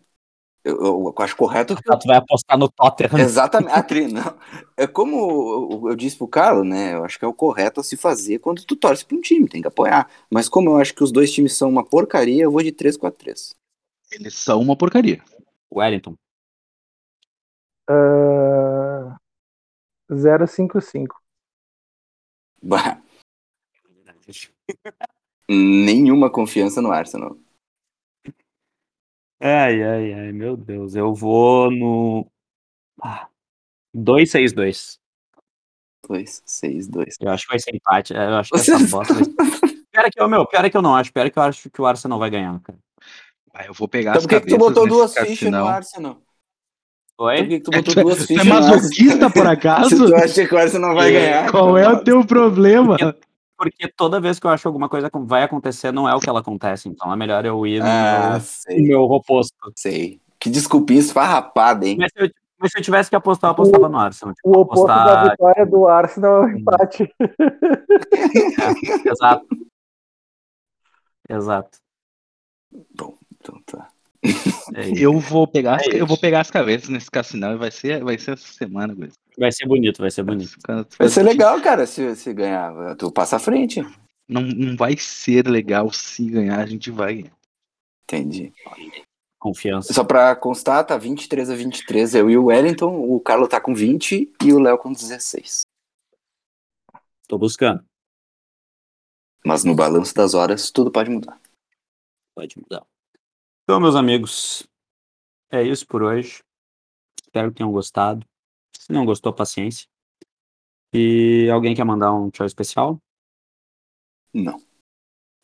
eu, eu acho correto que Ah, tu vai apostar no Tottenham. Exatamente. Ah, Tri, não. É como eu, eu disse pro Carlos, né? Eu acho que é o correto a se fazer quando tu torce pra um time, tem que apoiar. Mas como eu acho que os dois times são uma porcaria, eu vou de 3-4-3. Eles são uma porcaria. Wellington. ah, 055. Bah, nenhuma confiança no Arsenal. Ai, ai, ai, meu Deus. Eu vou no. Ah, 2-6-2. 2, 6, 2. Eu acho que vai ser empate. Eu acho que Você- essa bosta vai ser. Pior é que, eu, meu, pior é que eu não acho. Pior é que eu acho que o Arsenal vai ganhar, cara. Ah, eu vou pegar Então as por que, tu cabeças botou duas fichas no. Arsenal? Então por Oi? que, tu botou Tu é- duas tu é fichas no Arsenal? masoquista, por Se acaso? tu acha que o Arsenal vai ganhar. Qual é o então- teu problema? Porque toda vez que eu acho alguma coisa que vai acontecer, não é o que ela acontece. Então é melhor eu ir no Ah, meu, no meu oposto. sei. Que desculpinha esfarrapada, hein? Mas se, eu, mas se eu tivesse que apostar, eu apostava no Arsenal. Tipo, O oposto da apostar. vitória do Arsenal é o empate. Exato. Exato. Então tá. É. Eu vou pegar as, É eu vou pegar as cabeças nesse cassinão e vai ser, vai ser essa semana, coisa. Vai ser bonito, vai ser bonito. Vai ser legal, cara, se, se ganhar. Tu passa à frente. Não, não vai ser legal se ganhar, a gente vai ganhar. Entendi. Confiança. Só pra constar, tá 23 a 23. Eu e o Wellington, o Carlos tá com 20 e o Léo com 16. Tô buscando. Mas no balanço das horas, tudo pode mudar. Pode mudar. Então, meus amigos, é isso por hoje. Espero que tenham gostado. Se não gostou, paciência. E alguém quer mandar um tchau especial? Não.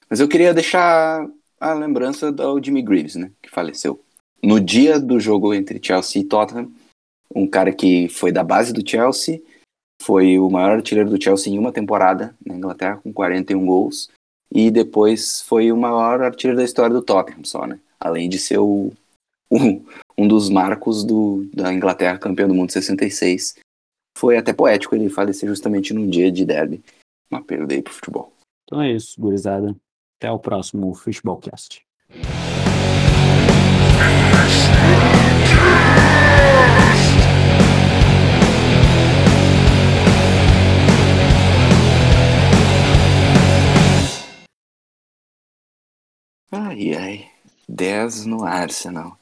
Mas eu queria deixar a lembrança do Jimmy Greaves, né? Que faleceu. No dia do jogo entre Chelsea e Tottenham, um cara que foi da base do Chelsea, foi o maior artilheiro do Chelsea em uma temporada na Inglaterra, com 41 gols, e depois foi o maior artilheiro da história do Tottenham, só, né? Além de ser o, um, um dos marcos do, da Inglaterra campeão do mundo em 66. Foi até poético ele falecer justamente num dia de derby. Uma perda aí pro futebol. Então é isso, gurizada. Até o próximo Futebol-Cast. Ai, ai. 10 no Arsenal.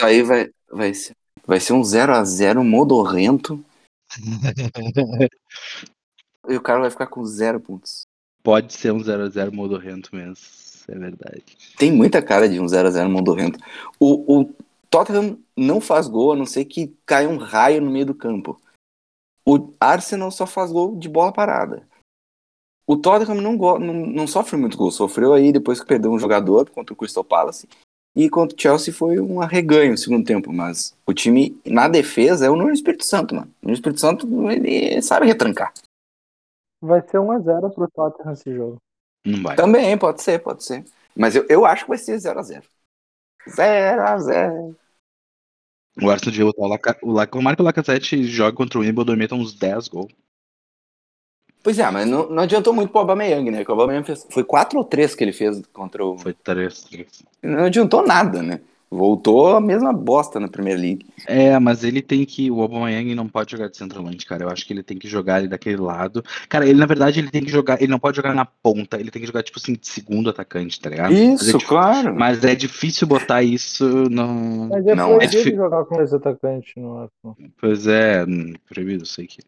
Aí vai, vai, ser, vai ser um 0x0 modorrento. e o cara vai ficar com zero pontos. Pode ser um 0x0 modorrento mesmo. É verdade. Tem muita cara de um 0x0 modorrento. O, o Tottenham não faz gol, a não ser que caia um raio no meio do campo. O Arsenal só faz gol de bola parada. O Tottenham não, não, não sofre muito gol. Sofreu aí depois que perdeu um jogador contra o Crystal Palace. E contra o Chelsea foi um arreganho no segundo tempo. Mas o time, na defesa, é o Nuno Espírito Santo, mano. O Nuno Espírito Santo, ele sabe retrancar. Vai ser 1x0 pro Tottenham esse jogo. Não vai. Também, pode ser, pode ser. Mas eu, eu acho que vai ser 0x0. 0x0. O Arsenal devia botar o Laca... o Laca... Tomara que o Lacazette joga contra o Wimbledon e meta uns 10 gols. Pois é, mas não, não adiantou muito pro Aubameyang, né? Que o Aubameyang fez, foi 4 ou 3 que ele fez contra o... Foi 3. Não adiantou nada, né? Voltou a mesma bosta na Premier League. É, mas ele tem que. O Aubameyang não pode jogar de centroavante, cara. Eu acho que ele tem que jogar ali daquele lado. Cara, ele na verdade ele tem que jogar. Ele não pode jogar na ponta. Ele tem que jogar tipo assim de segundo atacante, tá ligado? Mas é Isso, claro. Mas é difícil botar isso no. Mas é Não, proibido é difí- jogar com esse atacante no Arsenal. Pois é, hum, proibido, sei que.